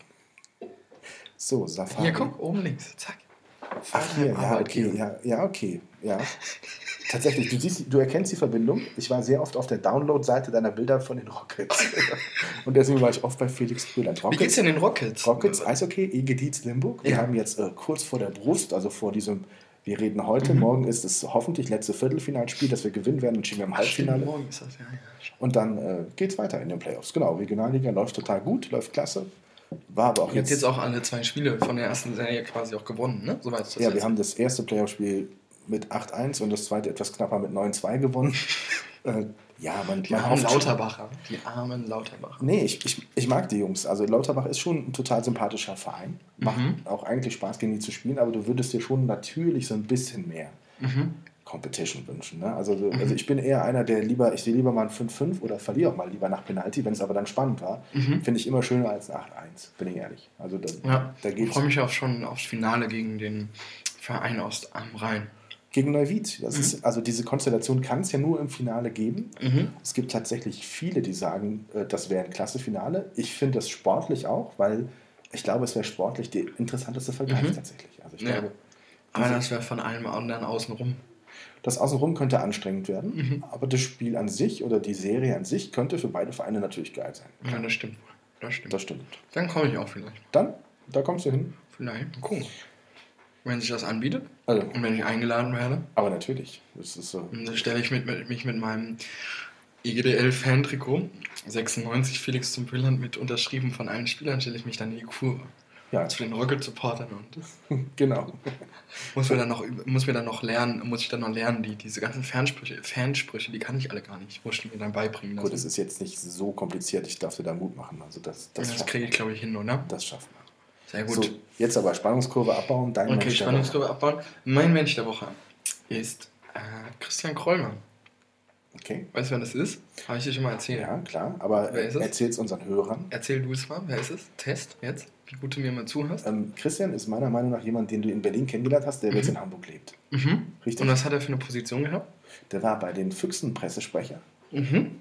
So, Safari. Hier, guck, oben links. Zack. Ach, hier, ja, okay, ja, ja, okay, ja. Tatsächlich, du, siehst, du erkennst die Verbindung. Ich war sehr oft auf der Download-Seite deiner Bilder von den Rockets. (laughs) Und deswegen war ich oft bei Felix Brüland. Wie geht's denn den Rockets? Rockets, Eishockey, Egediz Limburg. Wir ja. haben jetzt äh, kurz vor der Brust, also vor diesem, wir reden heute, mhm. morgen ist es hoffentlich letzte Viertelfinalspiel, das wir gewinnen werden und stehen wir im Halbfinale. Stimmt, morgen ist das, ja, ja. Und dann äh, geht's weiter in den Playoffs. Genau, Regionalliga läuft total gut, läuft klasse. War aber auch Ihr habt jetzt auch alle zwei Spiele von der ersten Serie quasi auch gewonnen, ne? Soweit ist das ja, wir haben das erste Playoff-Spiel mit 8-1 und das zweite etwas knapper mit 9-2 gewonnen. (laughs) äh, ja, man, die man armen Lauterbacher. Die armen Lauterbacher. Nee, ich, ich, ich mag die Jungs. Also Lauterbach ist schon ein total sympathischer Verein. Macht mhm. auch eigentlich Spaß, gegen die zu spielen, aber du würdest dir schon natürlich so ein bisschen mehr mhm. Competition wünschen. Ne? Also, mhm. also ich bin eher einer, der lieber, ich sehe lieber mal ein 5-5 oder verliere auch mal lieber nach Penalty, wenn es aber dann spannend war. Mhm. Finde ich immer schöner als ein 8-1, bin ich ehrlich. Also da, ja, da geht's. Ich freue mich auch schon aufs Finale gegen den Verein aus am Rhein. Gegen Neuwied. Das mhm. ist, also diese Konstellation kann es ja nur im Finale geben. Mhm. Es gibt tatsächlich viele, die sagen, äh, das wäre ein klasse Finale. Ich finde das sportlich auch, weil ich glaube, es wäre sportlich der interessanteste Vergleich mhm. tatsächlich. Also ich ja. glaube, aber das wäre von allem anderen außenrum. Das Außenrum könnte anstrengend werden, mhm. aber das Spiel an sich oder die Serie an sich könnte für beide Vereine natürlich geil sein. Ja, das stimmt. Das stimmt. Das stimmt. Dann komme ich auch vielleicht. Dann? Da kommst du hin? Vielleicht. Gucken. Wenn sich das anbietet also. und wenn ich eingeladen werde. Aber natürlich. Das ist so. dann stelle ich mit, mit, mich mit meinem IGDL-Fan-Trikot 96 Felix zum Brillant mit unterschrieben von allen Spielern, stelle ich mich dann in die Kurve. Ja. Zu den Rocket-Supportern und. (laughs) genau. muss, mir dann noch, muss mir dann noch lernen, muss ich dann noch lernen, die, diese ganzen Fansprüche, Fansprüche, die kann ich alle gar nicht. Muss ich mir dann beibringen. Gut, es ist jetzt nicht so kompliziert, ich darf dir da Mut machen. Also das, das, ja, das kriege ich, glaube ich, hin, oder? Das schafft man. Sehr gut. So, jetzt aber Spannungskurve abbauen, dein Okay, Mensch Spannungskurve abbauen. Mein Mensch der Woche ist äh, Christian Krollmann. Okay. Weißt du, wer das ist? Habe ich dir schon mal erzählt. Ja, klar. Aber erzähl es unseren Hörern. Erzähl du es mal. Wer ist es? Test jetzt. Wie gut du mir mal zuhörst. Ähm, Christian ist meiner Meinung nach jemand, den du in Berlin kennengelernt hast, der mhm. jetzt in Hamburg lebt. Mhm. Richtig. Und was hat er für eine Position gehabt? Der war bei den Füchsen Pressesprecher. Mhm.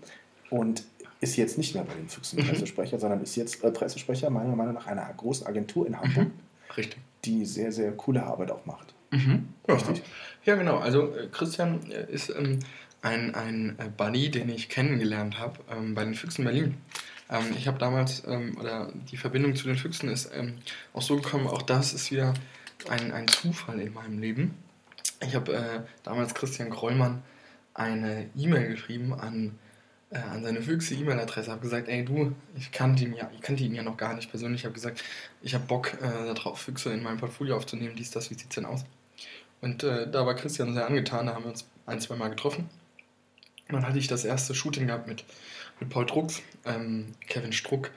Und ist jetzt nicht mehr bei den Füchsen mhm. Pressesprecher, sondern ist jetzt äh, Pressesprecher meiner Meinung nach einer großen Agentur in Hamburg. Mhm. Richtig. Die sehr, sehr coole Arbeit auch macht. Mhm. Richtig? Ja, genau. Also äh, Christian äh, ist ähm, ein, ein äh, Buddy, den ich kennengelernt habe ähm, bei den Füchsen Berlin. Ähm, ich habe damals, ähm, oder die Verbindung zu den Füchsen ist ähm, auch so gekommen, auch das ist wieder ein, ein Zufall in meinem Leben. Ich habe äh, damals Christian Krollmann eine E-Mail geschrieben an, äh, an seine Füchse E-Mail-Adresse, habe gesagt, ey du, ich kannte ihn ja, ich kannte ihn ja noch gar nicht persönlich, ich habe gesagt, ich habe Bock äh, darauf, Füchse in meinem Portfolio aufzunehmen, dies, das, wie sieht es denn aus? Und äh, da war Christian sehr angetan, da haben wir uns ein, zwei Mal getroffen. Dann hatte ich das erste Shooting gehabt mit, mit Paul Drucks, ähm, Kevin Struck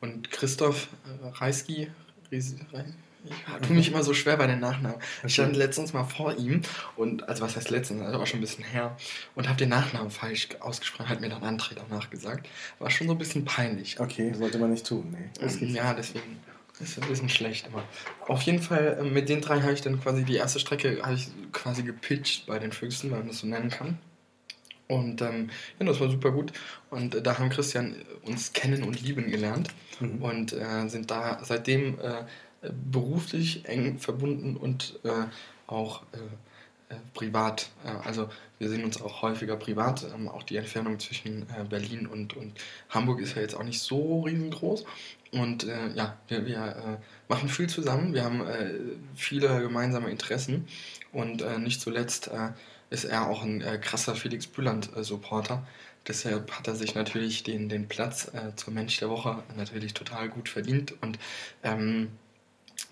und Christoph äh, Reisky. ich tue mich (laughs) immer so schwer bei den Nachnamen. Ich stand letztens mal vor ihm und, also was heißt letztens, also auch schon ein bisschen her, und habe den Nachnamen falsch ausgesprochen, hat mir dann André danach gesagt. War schon so ein bisschen peinlich. Okay, sollte man nicht tun, nee. Das ähm, ja, deswegen ist ein bisschen schlecht immer. Auf jeden Fall, äh, mit den drei habe ich dann quasi die erste Strecke ich quasi gepitcht bei den Füchsen, wenn man das so nennen kann. Und ähm, ja, das war super gut. Und äh, da haben Christian uns kennen und lieben gelernt mhm. und äh, sind da seitdem äh, beruflich eng verbunden und äh, auch äh, äh, privat. also wir sehen uns auch häufiger privat. Ähm, auch die Entfernung zwischen Berlin und, und Hamburg ist ja jetzt auch nicht so riesengroß. Und ja, wir, wir machen viel zusammen. Wir haben viele gemeinsame Interessen und nicht zuletzt ist er auch ein äh, krasser Felix Bühland-Supporter. Deshalb hat er sich natürlich den, den Platz äh, zum Mensch der Woche natürlich total gut verdient. Und ähm,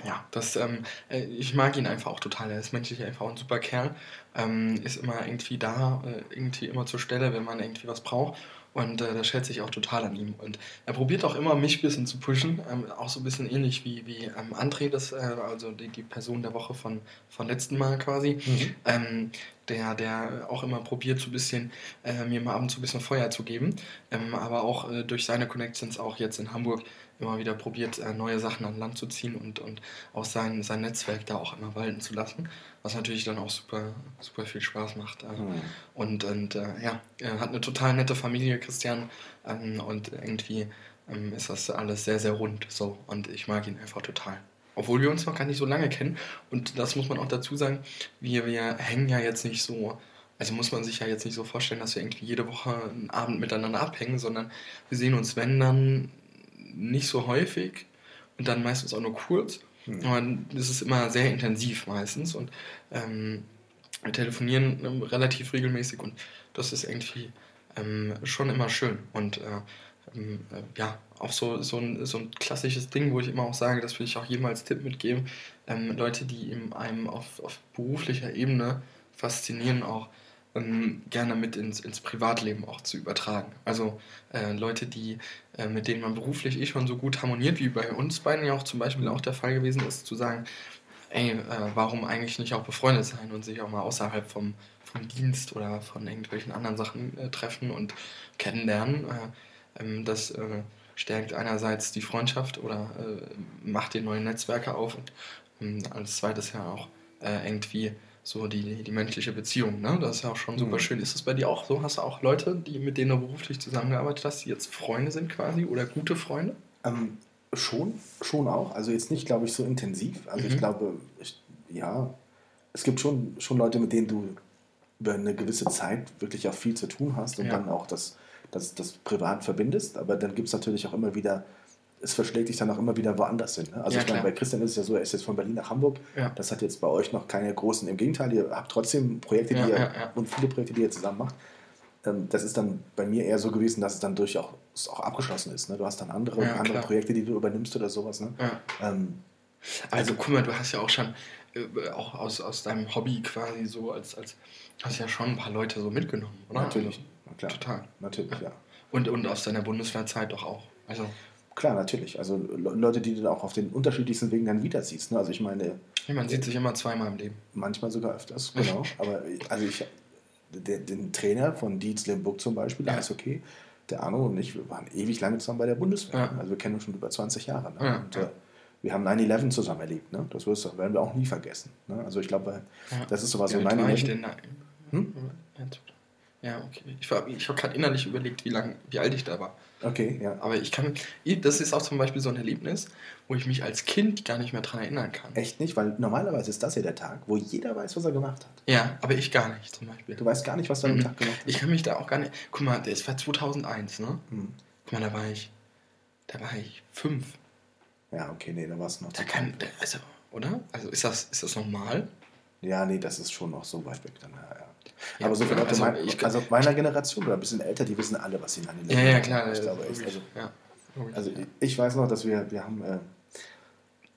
ja, das, ähm, äh, ich mag ihn einfach auch total. Er ist menschlich einfach ein super Kerl. Ähm, ist immer irgendwie da, äh, irgendwie immer zur Stelle, wenn man irgendwie was braucht. Und äh, das schätze ich auch total an ihm. Und er probiert auch immer, mich ein bisschen zu pushen. Ähm, auch so ein bisschen ähnlich wie, wie ähm, André, das, äh, also die, die Person der Woche von, von letzten Mal quasi. Mhm. Ähm, der, der auch immer probiert, so ein bisschen äh, mir mal ab und zu ein bisschen Feuer zu geben. Ähm, aber auch äh, durch seine Connections auch jetzt in Hamburg immer wieder probiert, äh, neue Sachen an Land zu ziehen und, und auch sein, sein Netzwerk da auch immer walten zu lassen was natürlich dann auch super, super viel Spaß macht. Mhm. Und, und äh, ja, er hat eine total nette Familie, Christian, ähm, und irgendwie ähm, ist das alles sehr, sehr rund so und ich mag ihn einfach total. Obwohl wir uns noch gar nicht so lange kennen und das muss man auch dazu sagen, wir, wir hängen ja jetzt nicht so, also muss man sich ja jetzt nicht so vorstellen, dass wir irgendwie jede Woche einen Abend miteinander abhängen, sondern wir sehen uns, wenn dann, nicht so häufig und dann meistens auch nur kurz Mhm. Und das ist immer sehr intensiv meistens und ähm, wir telefonieren ähm, relativ regelmäßig und das ist irgendwie ähm, schon immer schön. Und äh, ähm, äh, ja, auch so, so, ein, so ein klassisches Ding, wo ich immer auch sage, das will ich auch jedem als Tipp mitgeben, ähm, Leute, die einem auf, auf beruflicher Ebene faszinieren, auch ähm, gerne mit ins, ins Privatleben auch zu übertragen. Also äh, Leute, die, äh, mit denen man beruflich eh schon so gut harmoniert, wie bei uns beiden ja auch zum Beispiel auch der Fall gewesen ist, zu sagen, ey, äh, warum eigentlich nicht auch befreundet sein und sich auch mal außerhalb vom, vom Dienst oder von irgendwelchen anderen Sachen äh, treffen und kennenlernen. Äh, ähm, das äh, stärkt einerseits die Freundschaft oder macht dir neue Netzwerke auf und ähm, als zweites ja auch irgendwie so die, die menschliche Beziehung. Ne? Das ist ja auch schon super mhm. schön. Ist das bei dir auch so? Hast du auch Leute, die, mit denen du beruflich zusammengearbeitet hast, die jetzt Freunde sind quasi oder gute Freunde? Ähm, schon, schon auch. Also jetzt nicht, glaube ich, so intensiv. Also mhm. ich glaube, ich, ja, es gibt schon, schon Leute, mit denen du über eine gewisse Zeit wirklich auch viel zu tun hast und ja. dann auch das, das, das privat verbindest. Aber dann gibt es natürlich auch immer wieder, es verschlägt dich dann auch immer wieder woanders hin. Ne? Also ja, ich meine, bei Christian ist es ja so, er ist jetzt von Berlin nach Hamburg. Ja. Das hat jetzt bei euch noch keine großen, im Gegenteil, ihr habt trotzdem Projekte, die ihr und viele Projekte, die ihr zusammen macht. Ähm, das ist dann bei mir eher so gewesen, dass es dann durchaus auch abgeschlossen ist. Ne? Du hast dann andere, andere Projekte, die du übernimmst oder sowas. Ne? Ähm, also, also guck mal, du hast ja auch schon äh, auch aus, aus deinem Hobby quasi so als, als hast ja schon ein paar Leute so mitgenommen, oder? Natürlich, Na klar. Total. Natürlich, ja. Und, und aus deiner Bundeswehrzeit doch auch. Also. Klar, natürlich. Also Leute, die du auch auf den unterschiedlichsten Wegen dann wieder siehst. Ne? Also ich meine. Ja, man sieht sich immer zweimal im Leben. Manchmal sogar öfters, genau. (laughs) Aber also ich, den, den Trainer von Dietz Limburg zum Beispiel, ja. da ist okay. Der Arno und ich, wir waren ewig lange zusammen bei der Bundeswehr. Ja. Also wir kennen uns schon über 20 Jahre. Ne? Ja. Und, äh, wir haben 9-11 zusammen erlebt. Ne? Das werden wir auch nie vergessen. Ne? Also ich glaube, das ist sowas ja, so 9-11. Hm? Ja, okay. Ich, ich habe gerade innerlich überlegt, wie, lang, wie alt ich da war. Okay, ja. Aber ich kann, das ist auch zum Beispiel so ein Erlebnis, wo ich mich als Kind gar nicht mehr daran erinnern kann. Echt nicht? Weil normalerweise ist das ja der Tag, wo jeder weiß, was er gemacht hat. Ja, aber ich gar nicht zum Beispiel. Du weißt gar nicht, was du mhm. am Tag gemacht hast? Ich kann mich da auch gar nicht... Guck mal, das war 2001, ne? Mhm. Guck mal, da war ich... Da war ich fünf. Ja, okay, nee, da war es noch. Da kann, also, oder? Also ist das, ist das normal? Ja, nee, das ist schon noch so weit weg dann. Ja, ja. Ja Aber so viele Leute, also, mein, ich, also meiner Generation oder ein bisschen älter, die wissen alle, was sie an den Ja, ja, klar. Ich glaube, echt, also, ja, also ich weiß noch, dass wir, wir haben äh,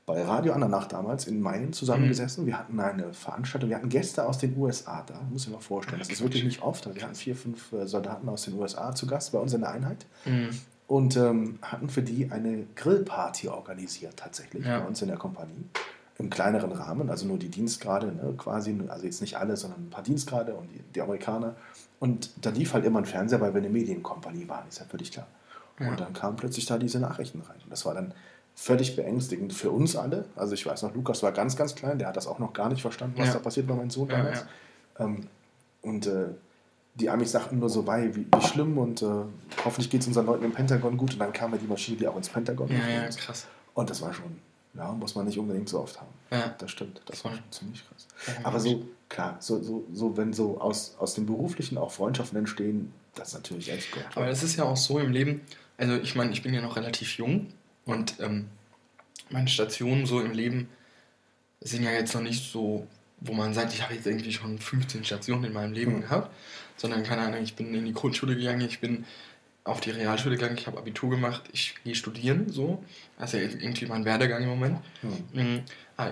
bei Radio an der Nacht damals in Main zusammengesessen. Mhm. Wir hatten eine Veranstaltung, wir hatten Gäste aus den USA da, muss ich mal vorstellen. Das ist wirklich nicht oft. Wir hatten vier, fünf äh, Soldaten aus den USA zu Gast bei uns in der Einheit. Mhm und ähm, hatten für die eine Grillparty organisiert tatsächlich ja. bei uns in der Kompanie. Im kleineren Rahmen, also nur die Dienstgrade, ne, quasi, also jetzt nicht alle, sondern ein paar Dienstgrade und die, die, Amerikaner. Und da lief halt immer ein Fernseher, weil wir eine Medienkompanie waren, ist ja völlig klar. Ja. Und dann kamen plötzlich da diese Nachrichten rein. Und das war dann völlig beängstigend für uns alle. Also ich weiß noch, Lukas war ganz, ganz klein, der hat das auch noch gar nicht verstanden, was ja. da passiert bei meinem Sohn damals. Ähm, und äh, die Amis sagten nur so, wei, wie, wie schlimm und äh, hoffentlich geht es unseren Leuten im Pentagon gut. Und dann kam ja die Maschine, die auch ins Pentagon Ja, ja, krass. Und das war schon, ja, muss man nicht unbedingt so oft haben. Ja. Das stimmt, das war schon ziemlich krass. Ja, Aber so, klar, so, so, so wenn so aus, aus dem Beruflichen auch Freundschaften entstehen, das ist natürlich echt gut. Aber es ist ja auch so im Leben, also ich meine, ich bin ja noch relativ jung und ähm, meine Stationen so im Leben sind ja jetzt noch nicht so, wo man sagt, ich habe jetzt irgendwie schon 15 Stationen in meinem Leben mhm. gehabt sondern keine Ahnung, ich bin in die Grundschule gegangen, ich bin auf die Realschule gegangen, ich habe Abitur gemacht, ich gehe studieren, so. Also irgendwie mein Werdegang im Moment. Mhm.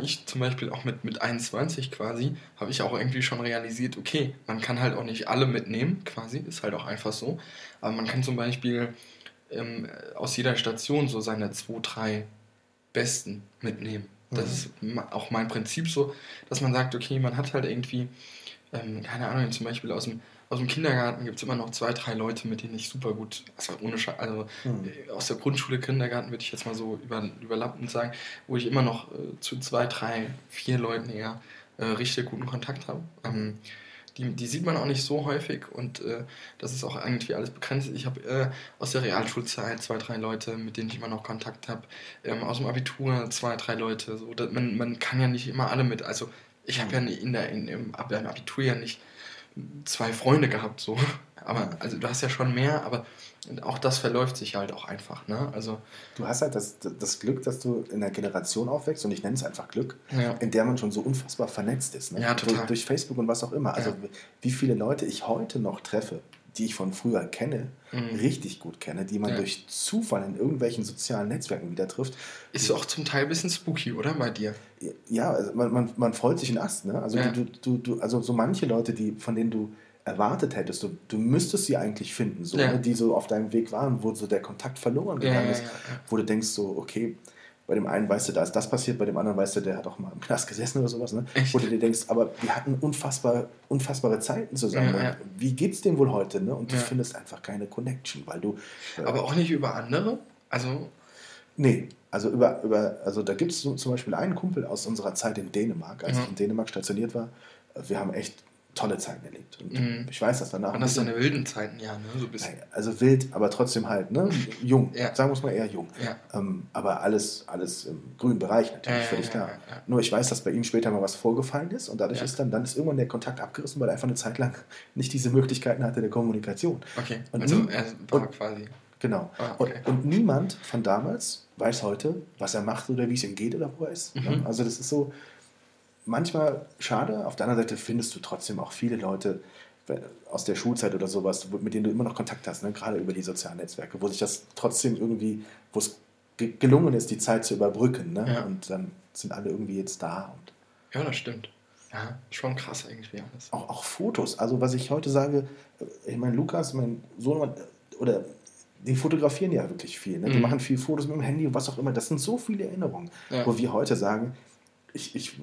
Ich zum Beispiel auch mit, mit 21 quasi, habe ich auch irgendwie schon realisiert, okay, man kann halt auch nicht alle mitnehmen, quasi, ist halt auch einfach so. Aber man kann zum Beispiel ähm, aus jeder Station so seine zwei, drei Besten mitnehmen. Das mhm. ist auch mein Prinzip so, dass man sagt, okay, man hat halt irgendwie, ähm, keine Ahnung, zum Beispiel aus dem aus dem Kindergarten gibt es immer noch zwei, drei Leute, mit denen ich super gut, also ohne Sche also mhm. aus der Grundschule, Kindergarten würde ich jetzt mal so über, überlappend sagen, wo ich immer noch äh, zu zwei, drei, vier Leuten eher äh, richtig guten Kontakt habe. Ähm, die, die sieht man auch nicht so häufig und äh, das ist auch irgendwie alles begrenzt. Ich habe äh, aus der Realschulzeit zwei, drei Leute, mit denen ich immer noch Kontakt habe. Ähm, aus dem Abitur zwei, drei Leute. So, man, man kann ja nicht immer alle mit. Also ich habe ja in der, in, im, im Abitur ja nicht zwei Freunde gehabt, so. (laughs) Aber also du hast ja schon mehr, aber auch das verläuft sich halt auch einfach, ne? Also du hast halt das, das Glück, dass du in einer Generation aufwächst und ich nenne es einfach Glück, ja. in der man schon so unfassbar vernetzt ist, ne? Ja, total. Durch, durch Facebook und was auch immer. Also ja. wie viele Leute ich heute noch treffe, die ich von früher kenne, mhm. richtig gut kenne, die man ja. durch Zufall in irgendwelchen sozialen Netzwerken wieder trifft. Ist auch zum Teil ein bisschen spooky, oder bei dir? Ja, also man, man, man freut sich in Ast. Ne? Also, ja. du, du, du, also so manche Leute, die, von denen du erwartet hättest, du, du müsstest sie eigentlich finden, so, ja. ne? die so auf deinem Weg waren, wo so der Kontakt verloren gegangen ist, wo du denkst so, okay, bei dem einen weißt du, da ist das passiert, bei dem anderen weißt du, der hat auch mal im Knast gesessen oder sowas, ne? Wo du dir denkst, aber wir hatten unfassbar, unfassbare Zeiten zusammen. Ja, ja. Wie geht's dem wohl heute? Ne? Und du ja. findest einfach keine Connection, weil du. Äh, aber auch nicht über andere? Also. Nee, also über, über, also da gibt es zum Beispiel einen Kumpel aus unserer Zeit in Dänemark, als ich in Dänemark stationiert war. Wir haben echt tolle Zeiten erlebt. Und mhm. ich weiß das danach. Und das deine wilden Zeiten, ja, ne? so bisschen. Also wild, aber trotzdem halt, ne? (laughs) Jung. Ja. Sagen wir es mal eher jung. Ja. Ähm, aber alles, alles im grünen Bereich natürlich, ja, völlig klar. Nur ich weiß, dass bei ihm später mal was vorgefallen ist und dadurch ist dann, dann ist irgendwann der Kontakt abgerissen, weil er einfach eine Zeit lang (laughs) nicht diese Möglichkeiten hatte der Kommunikation. Okay. Und also nie, er war quasi. Genau. Ah, okay. und, und, niemand von damals weiß heute, was er macht oder wie es ihm geht oder wo er ist. Ne? Mhm. Also das ist so, manchmal schade. Auf der anderen Seite findest du trotzdem auch viele Leute aus der Schulzeit oder sowas, mit denen du immer noch Kontakt hast, ne? gerade über die sozialen Netzwerke, wo sich das trotzdem irgendwie, wo es gelungen ist, die Zeit zu überbrücken. Ne? Ja. Und dann sind alle irgendwie jetzt da. Und ja, das stimmt. Ja, schon krass irgendwie alles. Auch, auch Fotos. Also was ich heute sage, ich meine, Lukas, mein Sohn, oder die fotografieren ja wirklich viel. Ne? Die mhm. machen viel Fotos mit dem Handy, was auch immer. Das sind so viele Erinnerungen, ja. wo wir heute sagen, ich, ich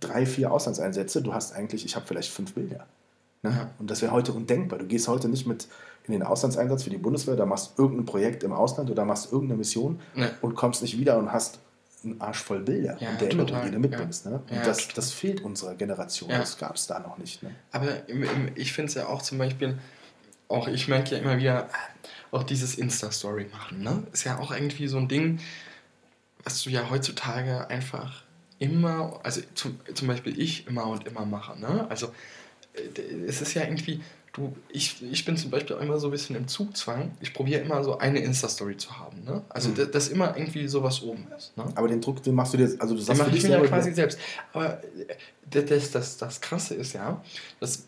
drei, vier Auslandseinsätze, du hast eigentlich, ich habe vielleicht fünf Bilder. Ne? Und das wäre heute undenkbar. Du gehst heute nicht mit in den Auslandseinsatz für die Bundeswehr, da machst irgendein Projekt im Ausland oder machst irgendeine Mission ja. und kommst nicht wieder und hast einen Arsch voll Bilder ja, und der Erinnerung, die du mitbringst. Ne? Und das, das fehlt unserer Generation. Das gab es da noch nicht. Ne? Aber im, im, ich finde es ja auch zum Beispiel, auch ich merke ja immer wieder, auch dieses Insta-Story machen. Ne? Ist ja auch irgendwie so ein Ding, was du ja heutzutage einfach immer, also zum, zum Beispiel ich immer und immer mache. Ne? Also äh, es ist ja irgendwie, du, ich, ich bin zum Beispiel auch immer so ein bisschen im Zugzwang. Ich probiere immer so eine Insta-Story zu haben. Ne? Also mhm. dass immer irgendwie sowas oben ist. Ne? Aber den Druck, den machst du dir, also du sagst den ich mir ja quasi selbst. Aber äh, das, das, das Krasse ist ja, dass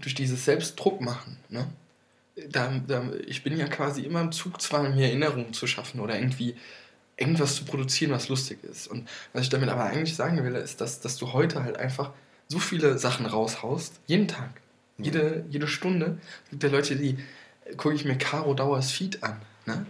durch dieses Selbstdruck machen, ne? Da, da, ich bin ja quasi immer im Zugzwang, mir Erinnerungen zu schaffen oder irgendwie irgendwas zu produzieren, was lustig ist. Und was ich damit aber eigentlich sagen will, ist, dass, dass du heute halt einfach so viele Sachen raushaust, jeden Tag, mhm. jede, jede Stunde. Es gibt ja Leute, die gucke ich mir Caro Dauers Feed an, ne?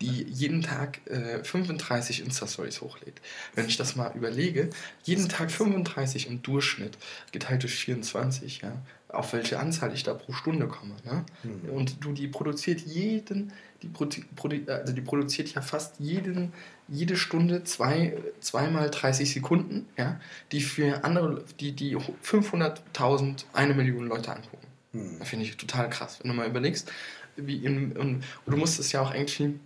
die jeden Tag äh, 35 Insta-Stories hochlädt. Wenn ich das mal überlege, jeden Tag 35 im Durchschnitt, geteilt durch 24, ja, auf welche Anzahl ich da pro Stunde komme. Ne? Mhm. Und du, die produziert jeden, die, produ also die produziert ja fast jeden, jede Stunde zwei, zweimal 30 Sekunden, ja, die für andere, die, die 500.000, eine Million Leute angucken. Mhm. Finde ich total krass, wenn du mal überlegst. Wie in, und, und du musst es ja auch irgendwie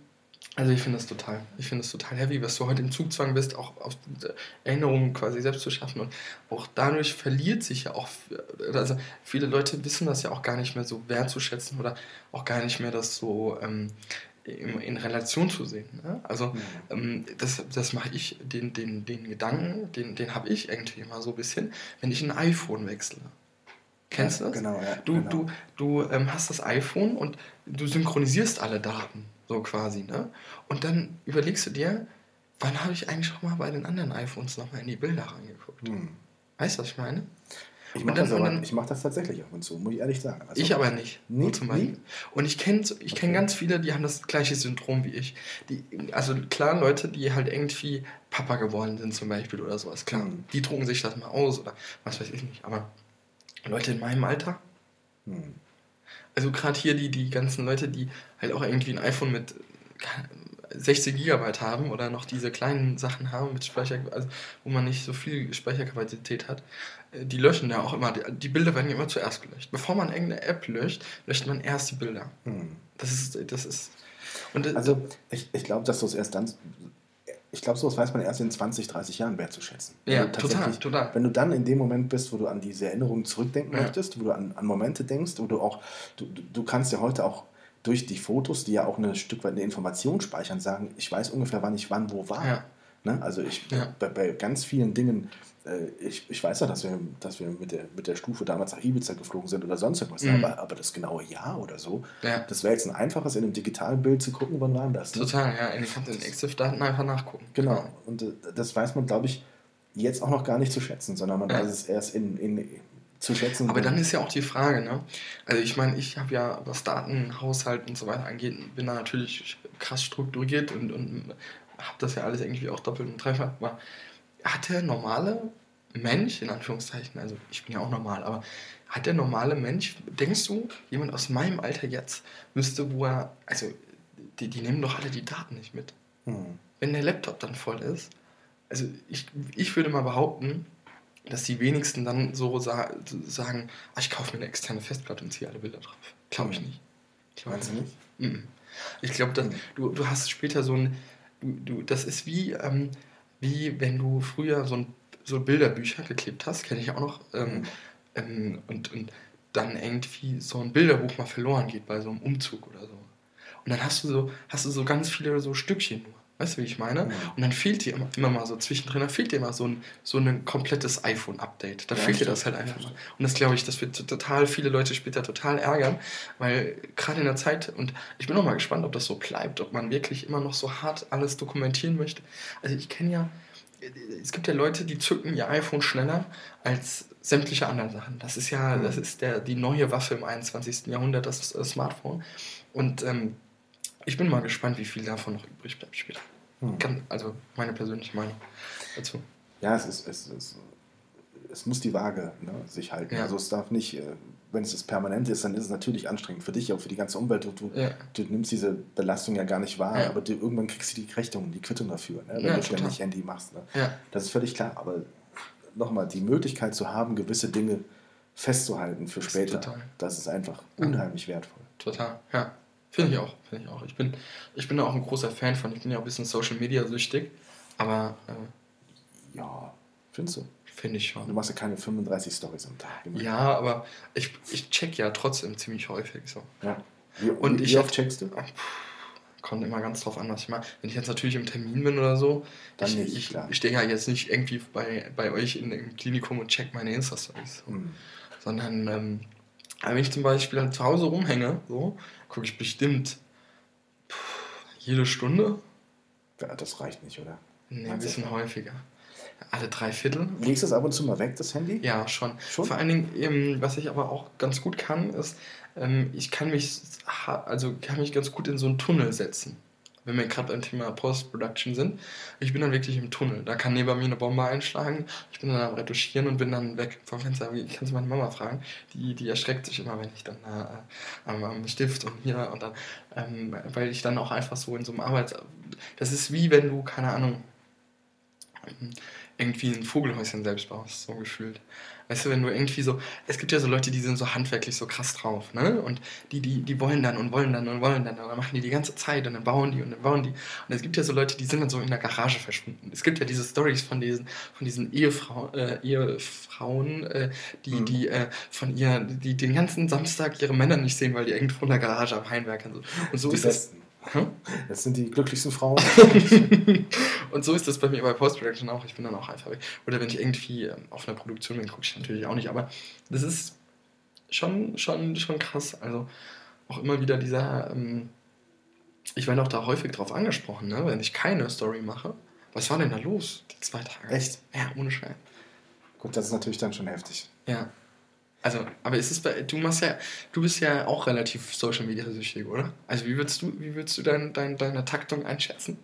also ich finde das total, ich finde es total heavy, was du heute im Zugzwang bist, auch aus Erinnerungen quasi selbst zu schaffen und auch dadurch verliert sich ja auch, also viele Leute wissen das ja auch gar nicht mehr so wertzuschätzen oder auch gar nicht mehr das so ähm, in, in, Relation zu sehen. Ne? Also mhm. ähm, das, das mache ich, den, den, den Gedanken, den, den habe ich irgendwie immer so ein bisschen, wenn ich ein iPhone wechsle. Kennst du das? Genau, ja. Du, genau. du, du ähm, hast das iPhone und du synchronisierst alle Daten. So quasi, ne? Und dann überlegst du dir, wann habe ich eigentlich schon mal bei den anderen iPhones nochmal in die Bilder reingeguckt? Hm. Weißt du, was ich meine? Ich mache das, mach das tatsächlich ab und zu, muss ich ehrlich sagen. Also, ich aber nicht. Nee, zum Beispiel. Nee? Und ich kenne ich kenn ganz viele, die haben das gleiche Syndrom wie ich. Die, also klar, Leute, die halt irgendwie Papa geworden sind zum Beispiel oder sowas, klar. Hm. Die drucken sich das mal aus oder was weiß ich nicht. Aber Leute in meinem Alter, hm also gerade hier die, die ganzen Leute, die halt auch irgendwie ein iPhone mit 16 Gigabyte haben oder noch diese kleinen Sachen haben mit Speicher, also wo man nicht so viel Speicherkapazität hat, äh, die löschen ja auch immer, die Bilder werden ja immer zuerst gelöscht. Bevor man irgendeine App löscht, löscht man erst die Bilder. Hm. Das ist, das ist. Und, äh, also ich, ich glaube, dass du es erst dann ich glaube, sowas weiß man erst in 20, 30 Jahren wertzuschätzen. Ja, total, total. Wenn du dann in dem Moment bist, wo du an diese Erinnerungen zurückdenken ja. möchtest, wo du an, an, Momente denkst, wo du auch, du, du kannst ja heute auch durch die Fotos, die ja auch ein Stück weit eine Information speichern, sagen, ich weiß ungefähr, wann ich wann wo war. Ja. Ne? Also ich ja. bei, bei ganz vielen Dingen ich, ich weiß ja, dass wir, dass wir mit, der, mit der Stufe damals nach Ibiza geflogen sind oder sonst irgendwas, mhm. aber, aber das genaue Jahr oder so, ja. das wäre jetzt ein einfaches, in einem digitalen Bild zu gucken, wann war das? Ne? Total, ja, ich kann den EXIF-Daten einfach nachgucken. Genau, und äh, das weiß man, glaube ich, jetzt auch noch gar nicht zu schätzen, sondern man ja. weiß es erst in, in, zu schätzen. Aber dann ist ja auch die Frage, ne? Also ich meine, ich habe ja, was Datenhaushalt und so weiter angeht, bin da natürlich krass strukturiert und, und habe das ja alles irgendwie auch doppelt und dreifach. Aber hat der normale Mensch, in Anführungszeichen, also ich bin ja auch normal, aber hat der normale Mensch, denkst du, jemand aus meinem Alter jetzt müsste, wo er, also die, die nehmen doch alle die Daten nicht mit. Hm. Wenn der Laptop dann voll ist, also ich, ich würde mal behaupten, dass die wenigsten dann so sa sagen, ah, ich kaufe mir eine externe Festplatte und ziehe alle Bilder drauf. Glaube ich nicht. Glaub Meinst du nicht? Mhm. Ich glaube, mhm. du, du hast später so ein, du, du, das ist wie, ähm, wie wenn du früher so, ein, so Bilderbücher geklebt hast, kenne ich auch noch, ähm, mhm. ähm, und, und dann irgendwie so ein Bilderbuch mal verloren geht bei so einem Umzug oder so. Und dann hast du so, hast du so ganz viele so Stückchen nur. Weißt du, wie ich meine? Ja. Und dann fehlt dir immer, immer, mal so zwischendrin, dann fehlt dir immer so ein, so ein komplettes iPhone-Update. Da ja, fehlt dir das halt einfach mal. Und das glaube ich, das wird total viele Leute später total ärgern, weil gerade in der Zeit, und ich bin auch mal gespannt, ob das so bleibt, ob man wirklich immer noch so hart alles dokumentieren möchte. Also ich kenne ja, es gibt ja Leute, die zücken ihr iPhone schneller als sämtliche anderen Sachen. Das ist ja, das ist der, die neue Waffe im 21. Jahrhundert, das, das Smartphone. Und ähm, ich bin mal gespannt, wie viel davon noch übrig bleibt später. Hm. also meine persönliche Meinung dazu. Ja, es ist, es, ist, es muss die Waage ne, sich halten. Ja. Also es darf nicht, äh, wenn es das permanent ist, dann ist es natürlich anstrengend für dich, auch für die ganze Umwelt. Du, ja. du nimmst diese Belastung ja gar nicht wahr, ja. aber du, irgendwann kriegst du die Rechnung, die Quittung dafür, ne, wenn du ständig Handy machst. Ne. Das ist völlig klar. Aber nochmal, die Möglichkeit zu haben, gewisse Dinge festzuhalten für später, das ist, das ist einfach unheimlich wertvoll. Total, ja. Finde ich auch, finde ich auch. Ich bin, ich bin da auch ein großer Fan von. Ich bin ja auch ein bisschen Social Media süchtig, aber. Äh, ja, findest du? Finde ich schon. Du machst ja keine 35 Stories am Tag. Immer. Ja, aber ich, ich check ja trotzdem ziemlich häufig so. Ja. Wie, Und wie, ich, wie oft checkst du? Kommt immer ganz drauf an, was ich mache. Wenn ich jetzt natürlich im Termin bin oder so, dann ich, nicht, ich, klar. ich stehe ja jetzt nicht irgendwie bei, bei euch in, im Klinikum und check meine Insta-Stories. So. Mhm. Sondern, ähm, wenn ich zum Beispiel halt zu Hause rumhänge, so, gucke ich bestimmt jede Stunde. Ja, das reicht nicht, oder? Nee, ein bisschen häufiger. Alle drei Viertel. Legst du es ab und zu mal weg, das Handy? Ja, schon. schon? Vor allen Dingen, ähm, was ich aber auch ganz gut kann, ist, ähm, ich kann mich, also kann mich ganz gut in so einen Tunnel setzen wenn wir gerade beim Thema Post-Production sind. Ich bin dann wirklich im Tunnel. Da kann neben mir eine Bombe einschlagen. Ich bin dann am Retuschieren und bin dann weg vom Fenster. Ich kann es meine Mama fragen. Die, die erschreckt sich immer, wenn ich dann äh, am, am, Stift und hier und dann, ähm, weil ich dann auch einfach so in so einem Arbeits... Das ist wie wenn du, keine Ahnung, irgendwie ein Vogelhäuschen selbst baust, so gefühlt. Weißt du, wenn du irgendwie so, es gibt ja so Leute, die sind so handwerklich so krass drauf, ne? Und die, die, die wollen dann und wollen dann und wollen dann und dann machen die die ganze Zeit und dann bauen die und dann bauen die. Und es gibt ja so Leute, die sind dann so in der Garage verschwunden. Es gibt ja diese Stories von diesen, von diesen Ehefrau, äh, Ehefrauen, äh, die, mhm. die äh, von ihr, die den ganzen Samstag ihre Männer nicht sehen, weil die irgendwo in der Garage am Heimwerkern sind. Und so die ist es. Das sind die glücklichsten Frauen. (laughs) und so ist das bei mir bei Post-Production auch. Ich bin dann auch einfach weg. Oder wenn ich irgendwie ähm, auf einer Produktion bin, gucke ich natürlich auch nicht. Aber das ist schon, schon, schon krass. Also auch immer wieder dieser. Ähm, ich werde auch da häufig drauf angesprochen, ne? wenn ich keine Story mache. Was war denn da los, die zwei Tage? Echt? Ja, ohne Schein. Gut, das ist natürlich dann schon heftig. Ja. Also, aber ist es bei, du machst ja, du bist ja auch relativ Social Media süchtig, oder? Also wie würdest du, wie würdest du dein, dein, deine Taktung einschätzen?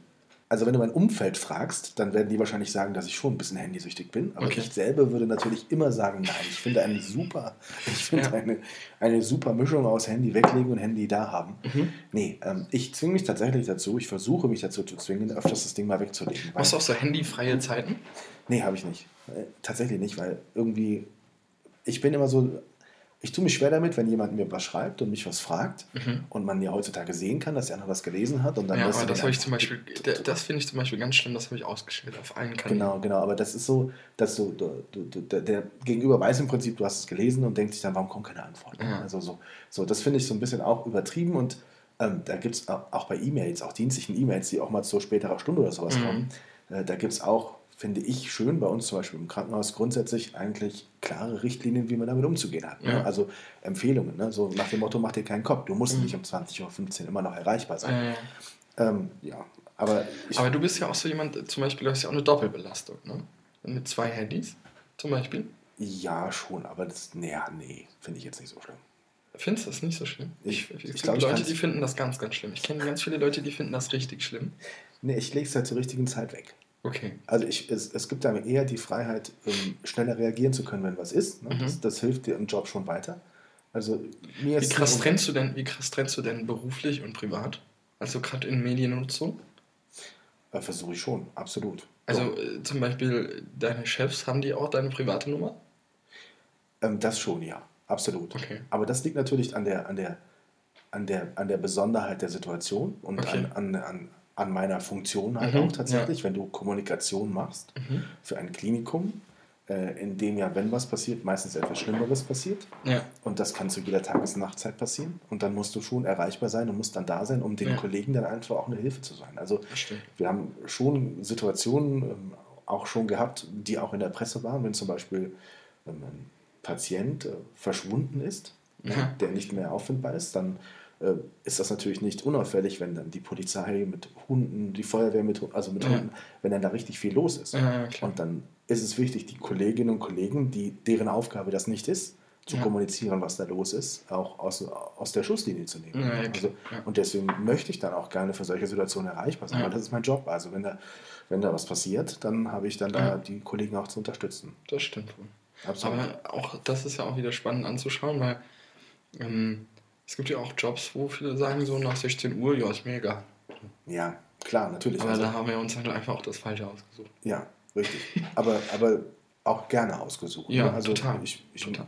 Also wenn du mein Umfeld fragst, dann werden die wahrscheinlich sagen, dass ich schon ein bisschen handysüchtig bin. Aber okay. ich selber würde natürlich immer sagen, nein, ich finde eine super, (laughs) ich finde ja. eine, eine super Mischung aus Handy weglegen und Handy da haben. Mhm. Nee, ähm, ich zwinge mich tatsächlich dazu, ich versuche mich dazu zu zwingen, öfters das Ding mal wegzulegen. Hast du auch so handyfreie Zeiten? Nee, habe ich nicht. Äh, tatsächlich nicht, weil irgendwie ich bin immer so, ich tue mich schwer damit, wenn jemand mir was schreibt und mich was fragt mhm. und man ja heutzutage sehen kann, dass der andere was gelesen hat und dann. Ja, aber das habe ich zum Beispiel, das finde ich zum Beispiel ganz schlimm, das habe ich ausgestellt auf allen Kanälen. Genau, genau, aber das ist so, dass du, du, du, der, der Gegenüber weiß im Prinzip, du hast es gelesen und denkt sich dann, warum kommt keine Antwort? Ja. Also so, so, das finde ich so ein bisschen auch übertrieben und ähm, da gibt es auch bei E-Mails, auch dienstlichen E-Mails, die auch mal zu späterer Stunde oder sowas mhm. kommen, äh, da gibt es auch finde ich schön, bei uns zum Beispiel im Krankenhaus grundsätzlich eigentlich klare Richtlinien, wie man damit umzugehen hat. Ne? Ja. Also Empfehlungen, ne? so nach dem Motto, mach dir keinen Kopf, du musst mhm. nicht um 20.15 Uhr immer noch erreichbar sein. Ja, ähm, ja. aber... aber du bist ja auch so jemand, zum Beispiel, du hast ja auch eine Doppelbelastung, ne? Mit zwei Handys zum Beispiel. Ja, schon, aber das, nee, nee, finde ich jetzt nicht so schlimm. Findest du das nicht so schlimm? Ich, ich, ich glaube, Leute, die finden das ganz, ganz schlimm. Ich kenne ganz viele Leute, die finden das richtig schlimm. Nee, ich lege es halt zur richtigen Zeit weg. Okay. Also ich, es, es gibt einem eher die Freiheit, ähm, schneller reagieren zu können, wenn was ist. Ne? Mhm. Das, das, hilft dir im Job schon weiter. Also mir wie krass trennst du denn, wie krass trennst du denn beruflich und privat? Also gerade in Mediennutzung? Äh, Versuche ich schon, absolut. Also äh, zum Beispiel deine Chefs, haben die auch deine private Nummer? Ähm, das schon, ja, absolut. Okay. Aber das liegt natürlich an der, an der, an der, an der Besonderheit der Situation und okay. an, an, an, an meiner Funktion halt mhm, auch tatsächlich, ja. wenn du Kommunikation machst mhm. für ein Klinikum, äh, in dem ja, wenn was passiert, meistens etwas Schlimmeres passiert. Ja. Und das kann zu jeder Tages- und Nachtzeit passieren. Und dann musst du schon erreichbar sein und musst dann da sein, um den ja. Kollegen dann einfach auch eine Hilfe zu sein. Also wir haben schon Situationen ähm, auch schon gehabt, die auch in der Presse waren, wenn zum Beispiel ähm, ein Patient äh, verschwunden ist, der nicht mehr auffindbar ist, dann ist das natürlich nicht unauffällig, wenn dann die Polizei mit Hunden, die Feuerwehr mit, also mit ja. Hunden, wenn dann da richtig viel los ist. Ja, und dann ist es wichtig, die Kolleginnen und Kollegen, die, deren Aufgabe das nicht ist, zu kommunizieren, was da los ist, auch aus, aus der Schusslinie zu nehmen. Also, und deswegen möchte ich dann auch gerne für solche Situationen erreichbar sein, weil das ist mein Job. Also wenn da, wenn da was passiert, dann habe ich dann da die Kollegen auch zu unterstützen. Das stimmt wohl. Absolut. Aber auch das ist ja auch wieder spannend anzuschauen, weil ähm, es gibt ja auch Jobs, wo viele sagen so nach 16 Uhr, ja, ist mir egal. Ja, klar, natürlich. Aber also, da haben wir uns halt einfach auch das Falsche ausgesucht. Ja, richtig. aber, aber auch gerne ausgesucht. Ja, ne? also total. Ich, ich total.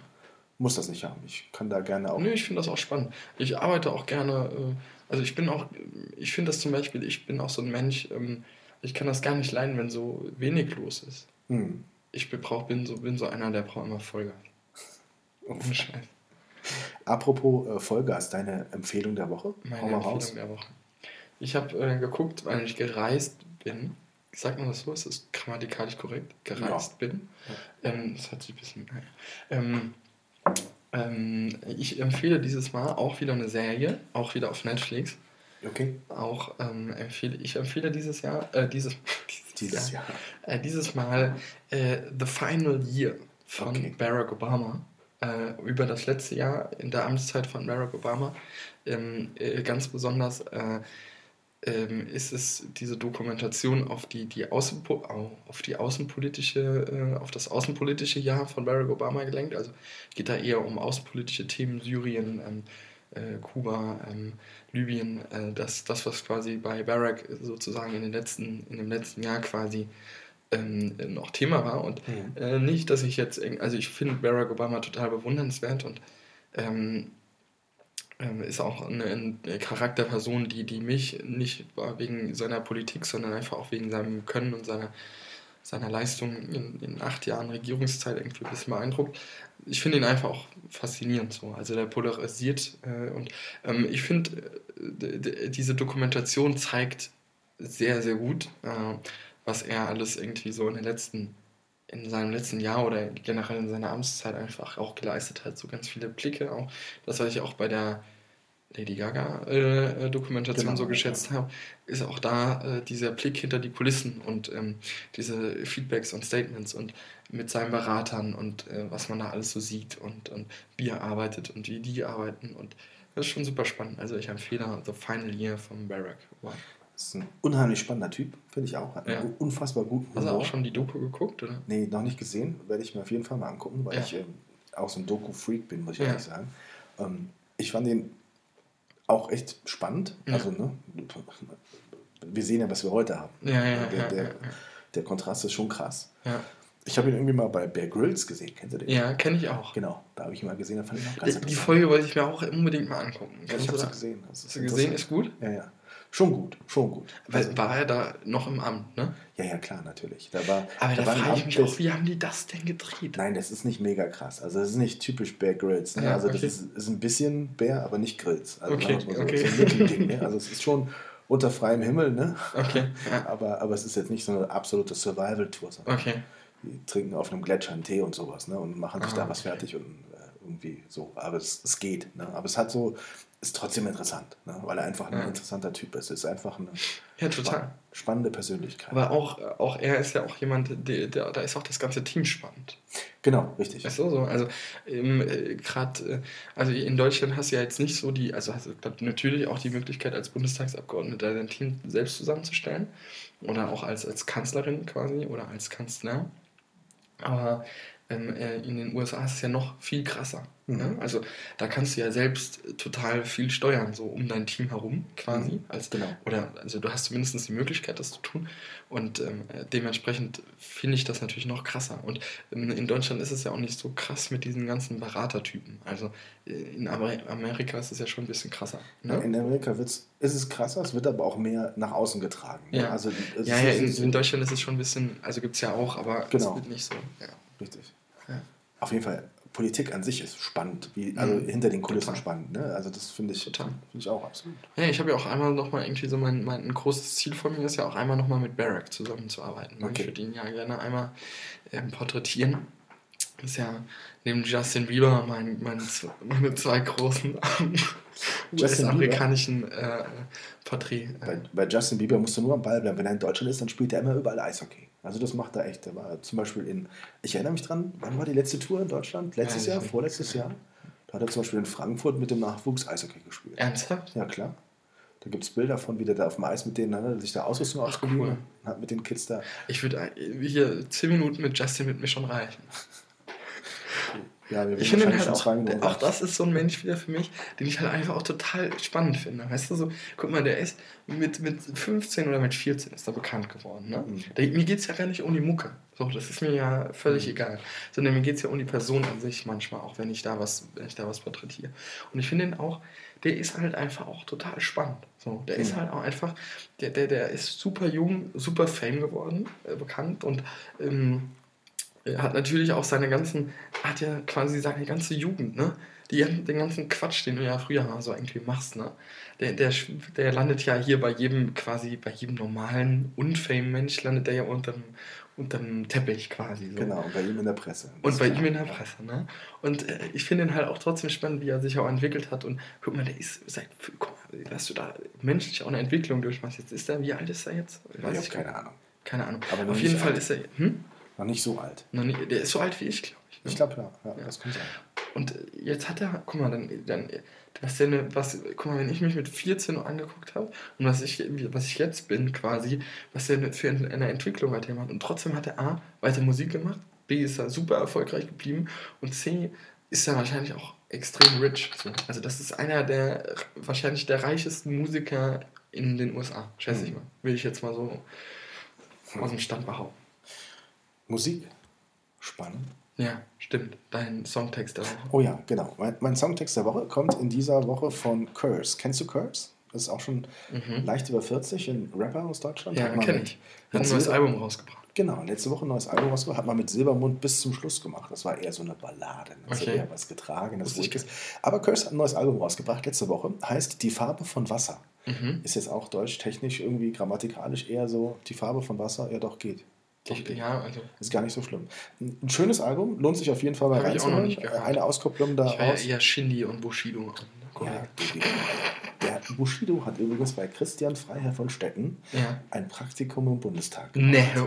muss das nicht haben. Ich kann da gerne auch. Nö, ich finde das auch spannend. Ich arbeite auch gerne, äh, also ich bin auch, ich finde das zum Beispiel, ich bin auch so ein Mensch, ähm, ich kann das gar nicht leiden, wenn so wenig los ist. Hm. Ich brauch, bin, so, bin so einer, der braucht immer Vollgas. (laughs) Ohne Scheiß. Apropos äh, Vollgas, deine Empfehlung der Woche? Meine Empfehlung raus. der Woche. Ich habe äh, geguckt, weil ich gereist bin. Sagt man das so? Ist das grammatikalisch korrekt? Gereist ja. bin. Ähm, das hat sich ein bisschen. Ähm, ähm, ich empfehle dieses Mal auch wieder eine Serie, auch wieder auf Netflix. Okay. Auch ähm, empfehle ich empfehle dieses Jahr, äh, dieses, (laughs) dieses Jahr, Jahr. Äh, dieses Mal äh, The Final Year von okay. Barack Obama äh, über das letzte Jahr in der Amtszeit von Barack Obama. Ähm, äh, ganz besonders äh, ähm, ist es diese Dokumentation auf die, die, Außenpo auf die außenpolitische, äh, auf das außenpolitische Jahr von Barack Obama gelenkt. Also geht da eher um außenpolitische Themen, Syrien, ähm, äh, Kuba, ähm, Libyen, äh, das, das, was quasi bei Barack sozusagen in, den letzten, in dem letzten Jahr quasi ähm, noch Thema war. Und mhm. äh, nicht, dass ich jetzt, also ich finde Barack Obama total bewundernswert und ähm, ähm, ist auch eine, eine, Charakterperson, die, die mich nicht wegen seiner Politik, sondern einfach auch wegen seinem Können und seiner, seiner Leistung in, in acht Jahren Regierungszeit irgendwie ein bisschen beeindruckt. Ich finde ihn einfach auch faszinierend so. Also der polarisiert äh, und ähm, ich finde, äh, diese Dokumentation zeigt sehr, sehr gut, äh, was er alles irgendwie so in den letzten, in seinem letzten Jahr oder generell in seiner Amtszeit einfach auch geleistet hat. So ganz viele Blicke auch. Das, was ich auch bei der Lady Gaga äh, äh Dokumentation genau, so geschätzt ja. habe, ist auch da äh, dieser Blick hinter die Kulissen und ähm, diese Feedbacks und Statements und mit seinen Beratern und äh, was man da alles so sieht und, und wie er arbeitet und wie die arbeiten und das ist schon super spannend. Also ich empfehle The Final Year von Barack Obama. Das ist ein unheimlich spannender Typ, finde ich auch. Hat ja. einen unfassbar guten Humor. Hast du auch schon die Doku geguckt, oder? Nee, noch nicht gesehen. Werde ich mir auf jeden Fall mal angucken, weil ja. ich ähm, auch so ein Doku-Freak bin, muss ich ja. ehrlich sagen. Ähm, ich fand den auch echt spannend. Also, ne, wir sehen ja, was wir heute haben. Ja, der, der, der Kontrast ist schon krass. Ich habe ihn irgendwie mal bei Bear Grylls gesehen, kennst du den? Ja, kenne ich auch. Genau, da habe ich ihn mal gesehen, da fand ich auch ganz Die, die Folge wollte ich mir auch unbedingt mal angucken. Ja, ich habe sie gesehen. Hast du gesehen, ist gut? Ja, ja. Schon gut, schon gut. Weil also, war er da noch im Amt, ne? Ja, ja, klar, natürlich. Da war, Aber da, da frage ich mich auch, wie haben die das denn gedreht? Nein, das ist nicht mega krass. Also das ist nicht typisch Bear Grills. Ne? Ja, also okay. das ist, ist, ein bisschen Bär, aber nicht Grills. Also okay, so, okay. so ein Mittelding. Ne? Also es ist schon unter freiem Himmel, ne? Okay. Ja. aber, aber es ist jetzt nicht so eine absolute Survival-Tour, okay. die trinken auf einem Gletscher einen Tee und sowas, ne? Und machen sich Aha, da was fertig und äh, irgendwie so. Aber es, es geht. Ne? Aber es hat so, ist trotzdem interessant, ne? weil er einfach ein ja. interessanter Typ ist. Ist einfach eine ja, total. spannende Persönlichkeit. Aber auch, auch er ist ja auch jemand, der, der, da ist auch das ganze Team spannend. Genau, richtig. Weißt du, so, also ähm, äh, gerade, äh, also in Deutschland hast du ja jetzt nicht so die, also hast du natürlich auch die Möglichkeit als Bundestagsabgeordneter dein Team selbst zusammenzustellen oder auch als, als Kanzlerin quasi oder als Kanzler. Aber ähm, äh, in den USA ist es ja noch viel krasser. Mhm. Ja? Also da kannst du ja selbst total viel steuern, so um dein Team herum quasi. Mhm. Als, genau. Oder also du hast zumindest die Möglichkeit, das zu tun. Und ähm, dementsprechend finde ich das natürlich noch krasser. Und ähm, in Deutschland ist es ja auch nicht so krass mit diesen ganzen Beratertypen. Also äh, in Amerika ist es ja schon ein bisschen krasser. Ne? In Amerika wird's, ist es krasser, es wird aber auch mehr nach außen getragen. Ne? Ja, also, ja, ja in, in, Deutschland ist es schon ein bisschen, also gibt es ja auch, aber genau. es wird nicht so. Ja. Richtig. Ja. Auf jeden Fall Politik an sich ist spannend, wie, also mhm. hinter den Kulissen Total. spannend. Ne? Also das finde ich, find ich auch absolut. Ja, ich habe ja auch einmal nochmal irgendwie so mein, mein ein großes Ziel von mir ist ja auch einmal nochmal mit Barack zusammenzuarbeiten. Okay. Ich würde ihn ja gerne einmal ähm, porträtieren. Das ist ja neben Justin Bieber mein, mein, meine zwei großen (laughs) US-amerikanischen äh, Porträt. Äh. Bei, bei Justin Bieber musst du nur am Ball bleiben. Wenn er in Deutschland ist, dann spielt er immer überall Eishockey. Also das macht er echt. Er war zum Beispiel in, ich erinnere mich dran, wann war die letzte Tour in Deutschland? Letztes ja, Jahr, vorletztes Jahr? Da hat er zum Beispiel in Frankfurt mit dem Nachwuchs Eishockey gespielt. Ernsthaft? Ja, klar. Da gibt es Bilder von, wie der da auf dem Eis mit denen ne, sich da Ausrüstung ausgeliehen cool. hat mit den Kids da. Ich würde hier 10 Minuten mit Justin mit mir schon reichen. Ja, ich finde halt auch, auch das ist so ein Mensch wieder für mich, den ich halt einfach auch total spannend finde. Weißt du, so, guck mal, der ist mit, mit 15 oder mit 14 ist er bekannt geworden. Ne? Mhm. Der, mir geht es ja gar nicht um die Mucke. So, das ist mir ja völlig mhm. egal. Sondern mir geht es ja um die Person an sich manchmal, auch wenn ich da was, wenn ich da was porträtiere. Und ich finde ihn auch, der ist halt einfach auch total spannend. So, der mhm. ist halt auch einfach, der, der, der ist super jung, super Fame geworden, äh, bekannt und ähm, hat natürlich auch seine ganzen, hat ja quasi seine ganze Jugend, ne? Die, den ganzen Quatsch, den du ja früher mal so irgendwie machst, ne? Der, der, der landet ja hier bei jedem, quasi bei jedem normalen Unfame-Mensch, landet der ja unterm, unterm Teppich quasi. So. Genau, bei ihm in der Presse. Und bei ihm in der Presse, ne? Und äh, ich finde ihn halt auch trotzdem spannend, wie er sich auch entwickelt hat. Und guck mal, der ist seit, guck mal, dass du da menschlich auch eine Entwicklung durchmachst. Jetzt ist er, wie alt ist er jetzt? Weiß ich habe keine Ahnung. Keine Ahnung. Aber Auf jeden Fall alt. ist er, hm? Noch nicht so alt. Nicht, der ist so alt wie ich, glaube ich. Ne? Ich glaube, ja. ja, ja. Das kann sein. Und jetzt hat er, guck mal, dann, dann was denn, was, guck mal, wenn ich mich mit 14 angeguckt habe und was ich, was ich jetzt bin quasi, was er für eine Entwicklung hat gemacht. Und trotzdem hat er A, weiter Musik gemacht, B, ist er super erfolgreich geblieben und C, ist er wahrscheinlich auch extrem rich. So. Also das ist einer der, wahrscheinlich der reichesten Musiker in den USA, schätze mhm. ich mal. Will ich jetzt mal so aus dem Stand behaupten. Musik. Spannend. Ja, stimmt. Dein Songtext der Woche. Oh ja, genau. Mein, mein Songtext der Woche kommt in dieser Woche von Curse. Kennst du Curse? Das ist auch schon mhm. leicht über 40, ein Rapper aus Deutschland. Ja, kenne ich. Hat ein neues Album rausgebracht. Genau, letzte Woche ein neues Album rausgebracht, hat man mit Silbermund bis zum Schluss gemacht. Das war eher so eine Ballade, also okay. eher was Getragenes, Ruhiges. Aber Curse hat ein neues Album rausgebracht letzte Woche, heißt Die Farbe von Wasser. Mhm. Ist jetzt auch deutsch-technisch irgendwie grammatikalisch eher so, die Farbe von Wasser, ja doch geht. Ich, ja, also. Ist gar nicht so schlimm. Ein schönes Album, lohnt sich auf jeden Fall mal reinzuhören. Eine Auskopplung da ich war ja eher Shindy und Bushido. Ja, der Bushido hat übrigens bei Christian Freiherr von Stetten ja. ein Praktikum im Bundestag gemacht. Nee.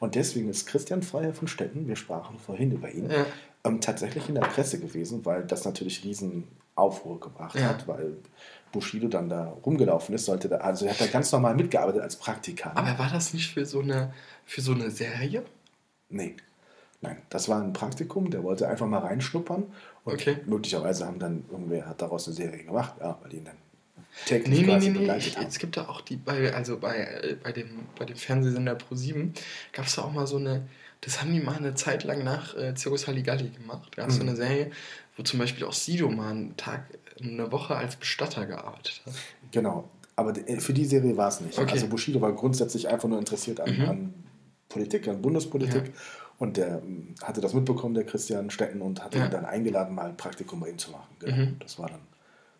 Und deswegen ist Christian Freiherr von Stetten, wir sprachen vorhin über ihn, ja. ähm, tatsächlich in der Presse gewesen, weil das natürlich riesen Aufruhr gebracht ja. hat, weil Bushido dann da rumgelaufen ist, sollte da, also er hat da ganz normal mitgearbeitet als Praktikant. Aber war das nicht für so eine, für so eine Serie? Nee. Nein, das war ein Praktikum, der wollte einfach mal reinschnuppern und okay. möglicherweise haben dann irgendwer hat daraus eine Serie gemacht, ja, weil ihn dann täglich nee, quasi nee, nee, begleitet nee. Es gibt da auch die, bei, also bei, äh, bei, dem, bei dem Fernsehsender Pro7 gab es da auch mal so eine, das haben die mal eine Zeit lang nach äh, Circus Halligalli gemacht. Da gab es mhm. so eine Serie, wo zum Beispiel auch Sido mal einen Tag eine Woche als Bestatter gearbeitet hat. Genau, aber für die Serie war es nicht. Okay. Also Bushido war grundsätzlich einfach nur interessiert an, mhm. an Politik, an Bundespolitik. Ja. Und der ähm, hatte das mitbekommen, der Christian Stetten, und hat ja. ihn dann eingeladen, mal ein Praktikum bei ihm zu machen. Genau. Mhm. Das war dann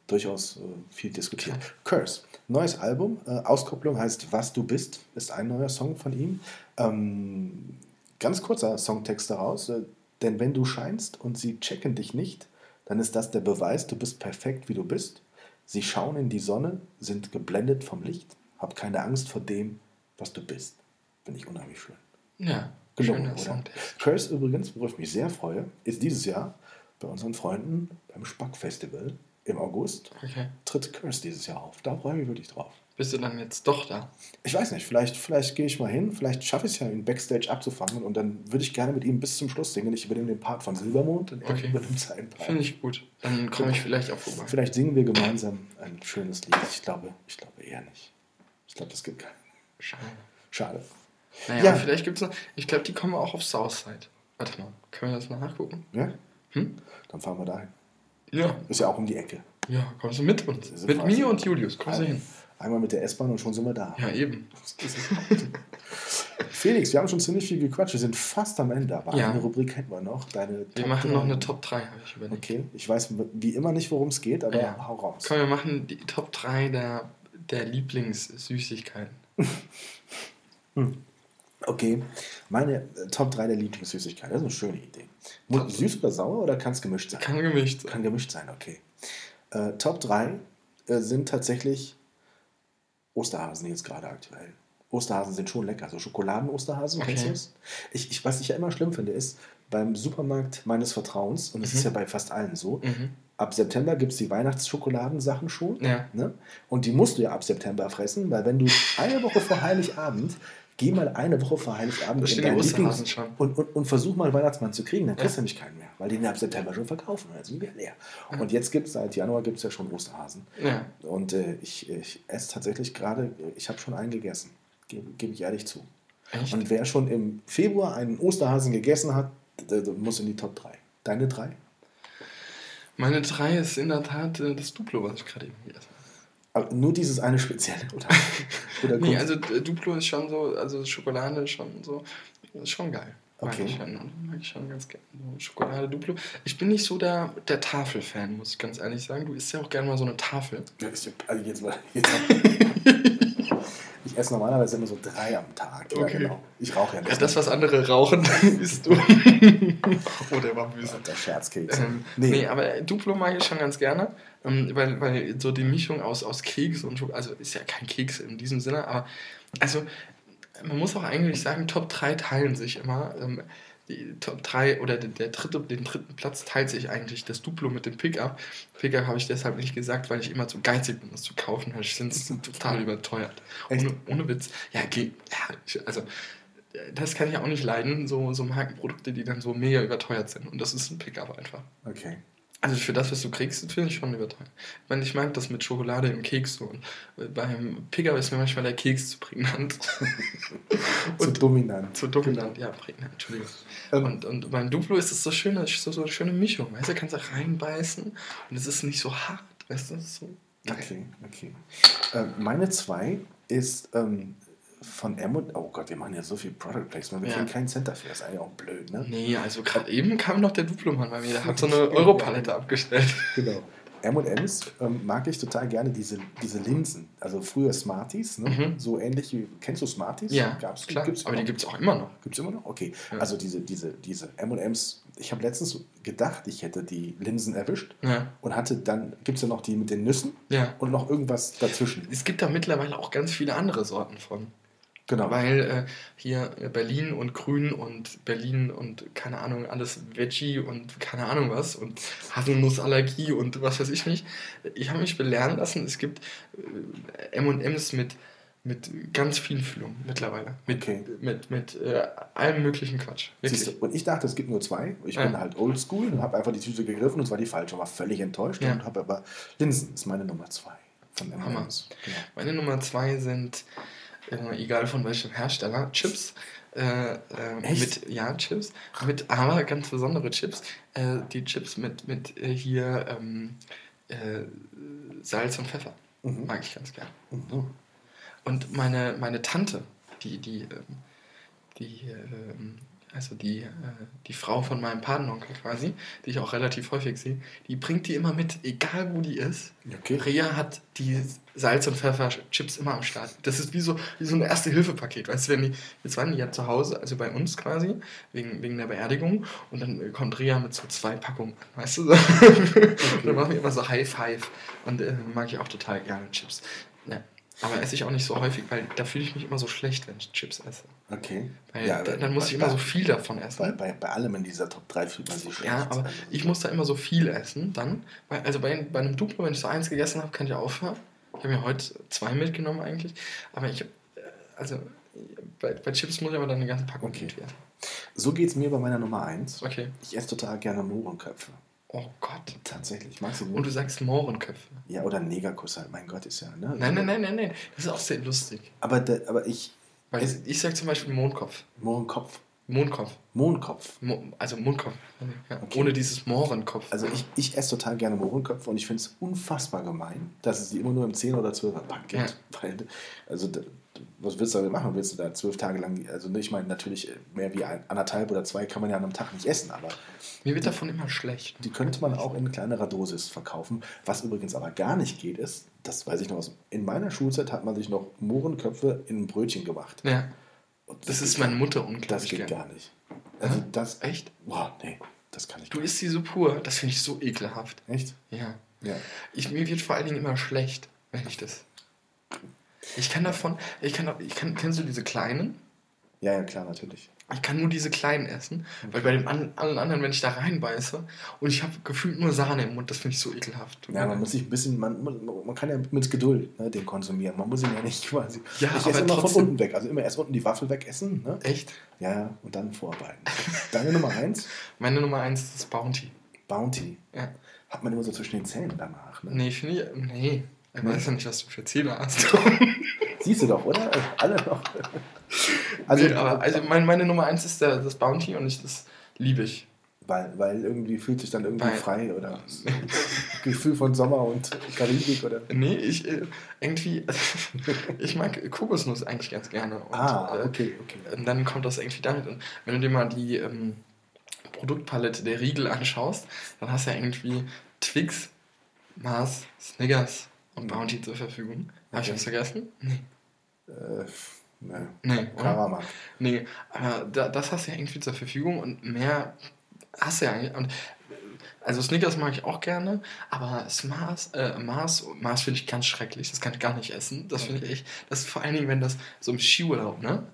durchaus äh, viel diskutiert. Klar. Curse, neues Album. Äh, Auskopplung heißt Was du bist, ist ein neuer Song von ihm. Ähm, ganz kurzer Songtext daraus. Äh, denn wenn du scheinst und sie checken dich nicht, dann ist das der Beweis, du bist perfekt, wie du bist. Sie schauen in die Sonne, sind geblendet vom Licht. Hab keine Angst vor dem, was du bist. Finde ich unheimlich schön. Ja, gelungen, oder? Curse übrigens, worauf ich mich sehr freue, ist dieses Jahr bei unseren Freunden beim Spack-Festival im August. Okay. Tritt Curse dieses Jahr auf. Da freue ich mich wirklich drauf. Bist du dann jetzt doch da? Ich weiß nicht, vielleicht, vielleicht gehe ich mal hin, vielleicht schaffe ich es ja, ihn Backstage abzufangen und dann würde ich gerne mit ihm bis zum Schluss singen. Ich übernehme den Part von Silbermond und okay. übernimmt seinen Part. Finde ich gut. Dann komme ich vielleicht auch vorbei. Vielleicht singen wir gemeinsam ein schönes Lied. Ich glaube, ich glaube eher nicht. Ich glaube, das gibt keinen. Schade. Schade. Naja, ja. vielleicht gibt es noch. Ich glaube, die kommen auch auf Southside. Warte mal, können wir das mal nachgucken? Ja? Hm? Dann fahren wir dahin. Ja. Ist ja auch um die Ecke. Ja, kommst du mit uns? Mit mir und Julius, kommst du hin. Einmal mit der S-Bahn und schon sind wir da. Ja, eben. (laughs) Felix, wir haben schon ziemlich viel gequatscht. Wir sind fast am Ende, aber ja. eine Rubrik hätten wir noch. Deine wir Top machen 3. noch eine Top 3, habe ich überlegt. Okay, ich weiß wie immer nicht, worum es geht, aber ja. hau raus. Komm, wir machen die Top 3 der, der Lieblingssüßigkeiten. (laughs) hm. Okay, meine Top 3 der Lieblingssüßigkeiten, das ist eine schöne Idee. Muss süß oder sauer oder kann es gemischt sein? Kann gemischt sein. Kann gemischt sein, okay. Äh, Top 3 äh, sind tatsächlich Osterhasen jetzt gerade aktuell. Osterhasen sind schon lecker. So Schokoladen-Osterhasen, okay. kennst du es? Ich, ich, was ich ja immer schlimm finde, ist, beim Supermarkt meines Vertrauens, und das mhm. ist ja bei fast allen so, mhm. ab September gibt es die Weihnachtsschokoladensachen schon. Ja. Ne? Und die musst du ja ab September fressen, weil wenn du eine Woche vor Heiligabend geh mal eine Woche vor Heiligabend in dein Lieblings. Und, und, und versuch mal Weihnachtsmann zu kriegen, dann kriegst ja. du nämlich keinen mehr, weil die den ab September schon verkaufen, dann sind wir leer. Ja. Und jetzt gibt es, seit Januar gibt es ja schon Osterhasen. Ja. Und äh, ich, ich esse tatsächlich gerade, ich habe schon einen gegessen, gebe geb ich ehrlich zu. Echt? Und wer schon im Februar einen Osterhasen gegessen hat, muss in die Top 3. Deine 3? Meine 3 ist in der Tat äh, das Duplo, was ich gerade eben gegessen habe. Aber nur dieses eine spezielle, oder? (laughs) oder nee, also Duplo ist schon so, also Schokolade ist schon so, ist schon geil. Okay. Mag ich schon, mag ich schon ganz gerne. Schokolade Duplo. Ich bin nicht so der, der Tafelfan, muss ich ganz ehrlich sagen. Du isst ja auch gerne mal so eine Tafel. Ja, also jetzt mal. Jetzt (laughs) (laughs) Ich esse normalerweise immer so drei am Tag. Okay. Ja, genau. Ich rauche ja nicht. Ja, das, was andere rauchen, (laughs) isst du. oh, der war böse. Der Scherzkeks. Ähm, nee. nee. aber Duplo mag ich schon ganz gerne, ähm, weil, weil so die Mischung aus, aus Keks und Schokolade, also ist ja kein Keks in diesem Sinne, aber also man muss auch eigentlich sagen, Top 3 teilen sich immer. Die Top 3 oder der dritte, den dritten Platz teilt sich eigentlich das Duplo mit dem Pickup. Pickup habe ich deshalb nicht gesagt, weil ich immer zu geizig bin, das zu kaufen, weil ich finde es total überteuert. Ohne, ohne, Witz. Ja, geht. Ja, also das kann ich auch nicht leiden, so, so Markenprodukte, die dann so mega überteuert sind. Und das ist ein Pickup einfach. Okay. Also für das, was du kriegst, finde ich schon überteuert. Ich meine, ich mag das mit Schokolade im Keks so. Und beim Pickup ist mir manchmal der Keks zu prägnant. (laughs) zu dominant. Zu dominant, ja, prägnant, Entschuldigung. Ähm, und, und beim Duplo ist es so, schöne, so, so eine schöne Mischung. Weißt du, kannst da reinbeißen und es ist nicht so hart. Weißt du, das ist so geil. Okay, okay. Äh, meine zwei ist ähm, von M und oh Gott, wir machen ja so viel Product Placement, wir ja. kriegen keinen Cent dafür, ist eigentlich auch blöd, ne? Nee, also gerade eben kam noch der Duplo-Mann bei mir, der hat so eine (laughs) Europalette abgestellt. Genau. M&M's ähm, mag ich total gerne, diese, diese Linsen. Also früher Smarties, ne? Mhm. so ähnlich wie, kennst du Smarties? Ja, Gab's, klar. Gibt's aber die gibt es auch immer noch. Gibt es immer noch? Okay. Ja. Also diese, diese, diese M&M's, ich habe letztens gedacht, ich hätte die Linsen erwischt ja. und hatte dann, gibt es ja noch die mit den Nüssen ja. und noch irgendwas dazwischen. Es gibt da mittlerweile auch ganz viele andere Sorten von. Genau. Weil äh, hier Berlin und Grün und Berlin und keine Ahnung, alles Veggie und keine Ahnung was und Haselnussallergie und was weiß ich nicht. Ich habe mich belehren lassen, es gibt äh, MMs mit, mit ganz viel Füllung mittlerweile. Mit, okay. mit, mit äh, allem möglichen Quatsch. Wirklich. Und ich dachte, es gibt nur zwei. Ich ja. bin halt oldschool und habe einfach die Tüte gegriffen und es war die falsche, war völlig enttäuscht ja. und habe aber Linsen ist meine Nummer zwei von MMs. Genau. Meine Nummer zwei sind äh, egal von welchem Hersteller, Chips. Äh, äh, mit ja Chips mit aber ganz besondere Chips äh, die Chips mit mit äh, hier ähm, äh, Salz und Pfeffer mhm. mag ich ganz gern mhm. und meine meine Tante die die ähm, die ähm, also die, äh, die Frau von meinem Patenonkel quasi, die ich auch relativ häufig sehe, die bringt die immer mit, egal wo die ist. Okay. Rea hat die Salz- und Pfefferchips immer am Start. Das ist wie so, wie so ein Erste-Hilfe-Paket. Weißt du, wenn die, jetzt waren die ja zu Hause, also bei uns quasi, wegen, wegen der Beerdigung, und dann kommt Rea mit so zwei Packungen, weißt du? (laughs) Okay. dann machen wir immer so High Five. Und äh, mag ich auch total gerne Chips. Aber esse ich auch nicht so häufig, weil da fühle ich mich immer so schlecht, wenn ich Chips esse. Okay. Weil ja, dann, dann muss bei, ich immer so viel davon essen. Bei, bei, bei allem in dieser Top 3 fühlt man sich schlecht. Ja, aber ich muss da immer so viel essen. Dann, also bei, bei einem Duplo, wenn ich so eins gegessen habe, kann ich aufhören. Ich habe mir heute zwei mitgenommen eigentlich. Aber ich, äh, also bei, bei, Chips muss ich aber dann eine ganze Packung okay. werden. So geht es mir bei meiner Nummer 1. Okay. Ich esse total gerne Mohrenköpfe. Oh Gott. Tatsächlich. Magst du Und du sagst Mohrenköpfe. Ja, oder Negerkuss halt. Mein Gott, ist ja. Ne? Nein, nein, nein, nein, nein. Das ist auch sehr lustig. Aber, de, aber ich. Weil ich, ich sag zum Beispiel Mohrenkopf. Mohrenkopf. Mondkopf. Mondkopf. Mo also Mondkopf. Ja, okay. Ohne dieses Mohrenkopf. Also ich, ich esse total gerne Mohrenköpfe und ich finde es unfassbar gemein, dass es die immer nur im 10 oder 12er Pack gibt. Ja. Weil, also was willst du damit machen? Willst du da zwölf Tage lang, also ich meine, natürlich mehr wie ein, anderthalb oder zwei kann man ja an einem Tag nicht essen, aber. Mir wird davon immer schlecht. Die könnte man auch in kleinerer Dosis verkaufen. Was übrigens aber gar nicht geht, ist, das weiß ich noch aus, in meiner Schulzeit hat man sich noch Mohrenköpfe in ein Brötchen gemacht. Ja. Das, das, ist meine Mutter unglaublich. Das geht gern. gar nicht. Also das. Echt? Boah, nee, das kann ich Du isst sie so pur, das finde ich so ekelhaft. Echt? Ja. ja. Ich, mir wird vor allen Dingen immer schlecht, wenn ich das. Ich kann davon, ich kann, ich kann, kennst du diese kleinen? Ja, ja, klar, natürlich. Ich kann nur diese kleinen essen, okay. weil bei den an, allen anderen, wenn ich da reinbeiße und ich habe gefühlt nur Sahne im Mund, das finde ich so ekelhaft. Ja, man muss sich ein bisschen, man, man, kann ja mit Geduld ne, den konsumieren. Man muss ihn ja nicht (laughs) quasi. Ja, ich esse immer von unten weg. Also immer erst unten die Waffel wegessen. Ne? Echt? Ja, und dann vorarbeiten. Deine Nummer eins? (laughs) Meine Nummer eins ist das Bounty. Bounty? Ja. Hat man immer so zwischen den Zähnen danach. Ne? Nee, finde ich. Nee. Ich weiß ja nicht, was du für Zähne hast. (laughs) Siehst du doch, oder? Alle noch. Also, nee, aber, also mein, meine Nummer eins ist der, das Bounty und ich, das liebe ich. Weil, weil irgendwie fühlt sich dann irgendwie weil, frei oder (laughs) Gefühl von Sommer und Karibik oder. Nee, ich äh, irgendwie, (laughs) ich mag Kokosnuss eigentlich ganz gerne. Und, ah, okay, okay. Äh, und dann kommt das irgendwie damit. Und wenn du dir mal die ähm, Produktpalette der Riegel anschaust, dann hast du ja irgendwie Twix, Mars, Snickers und Bounty zur Verfügung. Habe ich was vergessen? Nee. Äh, nee. Nee, Karamak. Nee, aber da, das hast du ja irgendwie zur Verfügung und mehr hast du ja eigentlich. Und, also Snickers mag ich auch gerne, aber Mars, äh, Mars, Mars finde ich ganz schrecklich. Das kann ich gar nicht essen. Das finde ich, das ist vor allen Dingen, wenn das so im Skiurlaub, ne?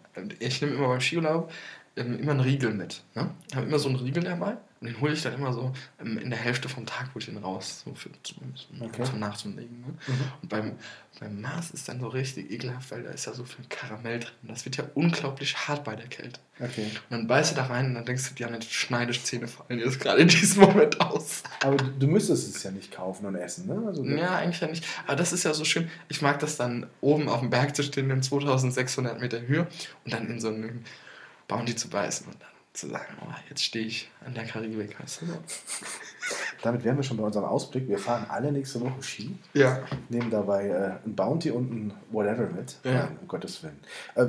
Ich nehme immer beim Skiurlaub ähm, immer einen Riegel mit. Ne? Ich habe immer so einen Riegel dabei und den hole ich dann immer so ähm, in der Hälfte vom Tag hole ich den raus, so für zum, okay. zum Nachzulegen. Ne? Mhm. Und beim, beim Mars ist dann so richtig ekelhaft, weil da ist ja so viel Karamell drin. Das wird ja unglaublich hart bei der Kälte. Okay. Und dann beißt du da rein und dann denkst du dir, ja, die Schneidezähne fallen jetzt gerade in diesem Moment aus. Aber du müsstest es ja nicht kaufen und essen, ne? Also, ja, eigentlich ja nicht. Aber das ist ja so schön. Ich mag das dann oben auf dem Berg zu stehen in 2600 Meter Höhe und dann in so einem Bounty zu beißen und dann zu sagen, oh, jetzt stehe ich an der Karibik, weißt du? Damit wären wir schon bei unserem Ausblick. Wir fahren alle nächste Woche Ski. Ja. Nehmen dabei äh, ein Bounty und ein Whatever mit. Ja. Nein, um Gottes Willen. Äh,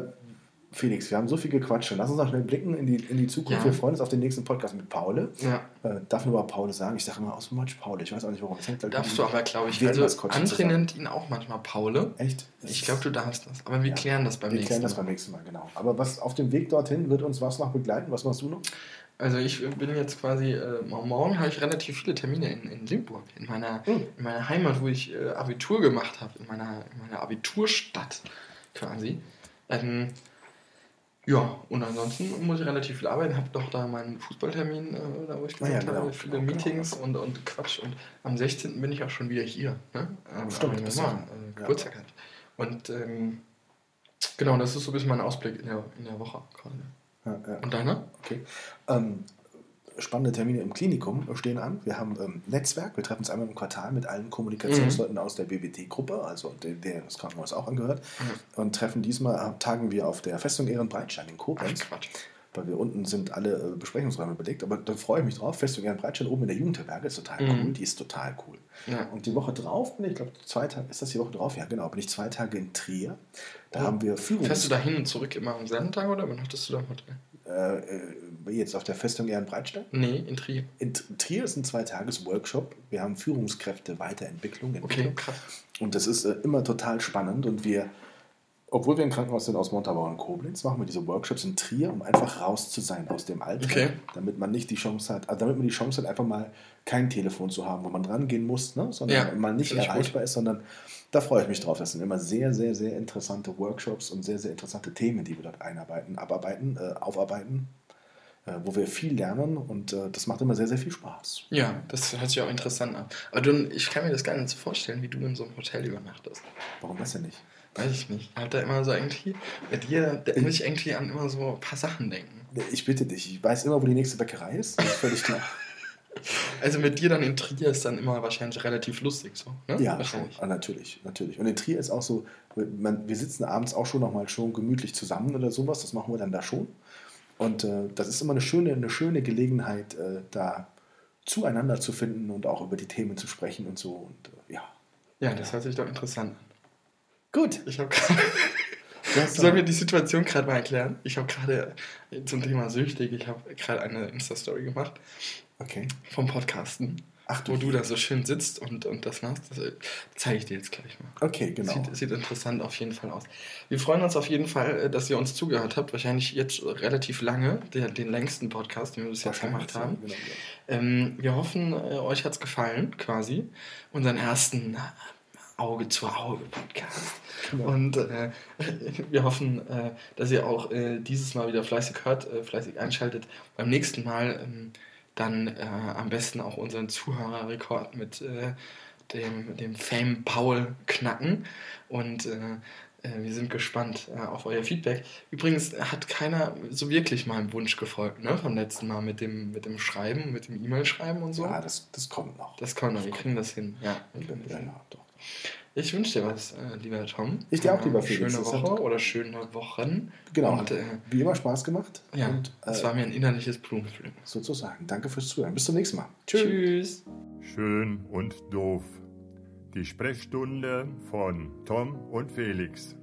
Felix, wir haben so viel gequatscht. Lass uns noch schnell blicken in die, in die Zukunft. Ja. Wir freuen uns auf den nächsten Podcast mit Paul. Ja. Äh, darf nur mal Paul sagen. Ich sage immer aus Matsch Paul. Ich weiß auch nicht warum. Das hängt, darfst du aber, glaube ich. Also, André nennt ihn auch manchmal Paul. Echt? Ich glaube, du darfst das. Aber wir ja. klären das beim wir nächsten Mal. Wir klären das beim nächsten Mal, genau. Aber was auf dem Weg dorthin wird uns was noch begleiten? Was machst du noch? Also ich bin jetzt quasi, äh, morgen habe ich relativ viele Termine in, in Limburg, in meiner, mhm. in meiner Heimat, wo ich äh, Abitur gemacht habe, in meiner, in meiner Abiturstadt quasi. Ähm, ja, und ansonsten muss ich relativ viel arbeiten. Habe doch da meinen Fußballtermin, äh, da wo ich gesagt ah, ja, genau, habe, viele genau, Meetings genau. Und, und Quatsch. Und am 16. bin ich auch schon wieder hier. Ne? Ähm, Stimmt, das Mama, äh, Geburtstag ja. hat. Und ähm, genau, das ist so ein bisschen mein Ausblick in der, in der Woche gerade. Ja, und deiner? Okay. Ähm, spannende Termine im Klinikum stehen an. Wir haben ähm, Netzwerk, wir treffen uns einmal im Quartal mit allen Kommunikationsleuten mhm. aus der BBT-Gruppe, also der, der das Krankenhaus auch angehört, mhm. und treffen diesmal, äh, tagen wir auf der Festung Ehrenbreitstein in Koblenz. Ach, weil wir unten sind alle äh, Besprechungsräume belegt, aber da freue ich mich drauf. Festung Ehrenbreitstein oben in der Jugendherberge ist total mhm. cool, die ist total cool. Ja. Und die Woche drauf bin ich, glaube zwei Tage, ist das die Woche drauf? Ja, genau, bin ich zwei Tage in Trier. Da oh. haben wir Führung. Fährst du da hin und zurück immer am selben Tag oder übernachtest du da im Hotel? Äh, äh, jetzt auf der Festung Ehrenbreitstein? Nee, in Trier. In Trier ist ein Zweitages-Workshop. Wir haben Führungskräfte, Weiterentwicklung. Entwicklung. Okay, krass. Und das ist äh, immer total spannend und wir obwohl wir ein Krankenhaus sind aus Montabaur und Koblenz, machen wir diese Workshops in Trier, um einfach raus zu sein aus dem Alltag. Okay. Damit man nicht die Chance hat, also damit man die Chance hat, einfach mal kein Telefon zu haben, wo man rangehen muss, ne? sondern ja, mal nicht erreichbar ist, sondern da freue ich mich drauf. Das sind immer sehr, sehr, sehr interessante Workshops und sehr, sehr interessante Themen, die wir dort einarbeiten, abarbeiten, äh, aufarbeiten. äh, wo wir viel lernen und äh, das macht immer sehr, sehr viel Spaß. Ja, das hört sich auch interessant an. Aber du, ich kann mir das gar nicht so vorstellen, wie du in so einem Hotel übernachtest. Warum das denn nicht? Weiß ich nicht. Ich habe da immer so irgendwie, mit dir, da muss ich irgendwie an immer so ein paar Sachen denken. Ich bitte dich, ich weiß immer, wo die nächste Bäckerei ist. Das ist völlig klar. (laughs) Also mit dir dann in Trier ist dann immer wahrscheinlich relativ lustig so, ne? Ja. Ah, natürlich, natürlich. Und in Trier ist auch so, man, wir sitzen abends auch schon nochmal schon gemütlich zusammen oder sowas, das machen wir dann da schon. Und äh, das ist immer eine schöne, eine schöne Gelegenheit, äh, da zueinander zu finden und auch über die Themen zu sprechen und so. Und äh, ja. Ja, das hört sich doch interessant an. Gut, ich habe (laughs) gerade. Sollen wir die Situation gerade mal erklären? Ich habe gerade zum Thema süchtig, ich habe gerade eine Insta-Story gemacht. Okay. Vom Podcasten. Ach, du wo du da so schön sitzt und, und das machst, das zeige ich dir jetzt gleich mal. Okay, genau. Sieht, sieht interessant auf jeden Fall aus. Wir freuen uns auf jeden Fall, äh, dass ihr uns zugehört habt. Wahrscheinlich jetzt relativ lange, der, den längsten Podcast, den wir bis jetzt gemacht haben. Genau, ja. ähm, wir hoffen, äh, euch hat es gefallen, quasi. Unseren ersten Auge zu Auge Podcast. Genau. Und äh, (laughs) wir hoffen, äh, dass ihr auch äh, dieses Mal wieder fleißig hört, äh, fleißig einschaltet. Beim nächsten Mal ähm, dann äh, am besten auch unseren Zuhörerrekord mit äh, dem, dem Fame Paul knacken. Und wir sind gespannt auf euer Feedback. Übrigens hat keiner so wirklich meinem Wunsch gefolgt, ne? Vom letzten Mal mit dem, mit dem Schreiben, mit dem E-Mail-Schreiben und so. Ja, das, das kommt noch. Das kommt noch, wir kriegen das hin. Ja, wir kriegen das hin. Ja, doch. Ich wünsche dir was, äh, lieber Tom. Ich dir auch, lieber Felix. Schöne Woche oder schöne Wochen. Genau. Und, äh, Wie immer Spaß gemacht. Ja, und, äh, es war mir ein innerliches Blumenpflücken. Sozusagen. Danke fürs Zuhören. Bis zum nächsten Mal. Tschüss. Tschüss. Schön und doof. Die Sprechstunde von Tom und Felix.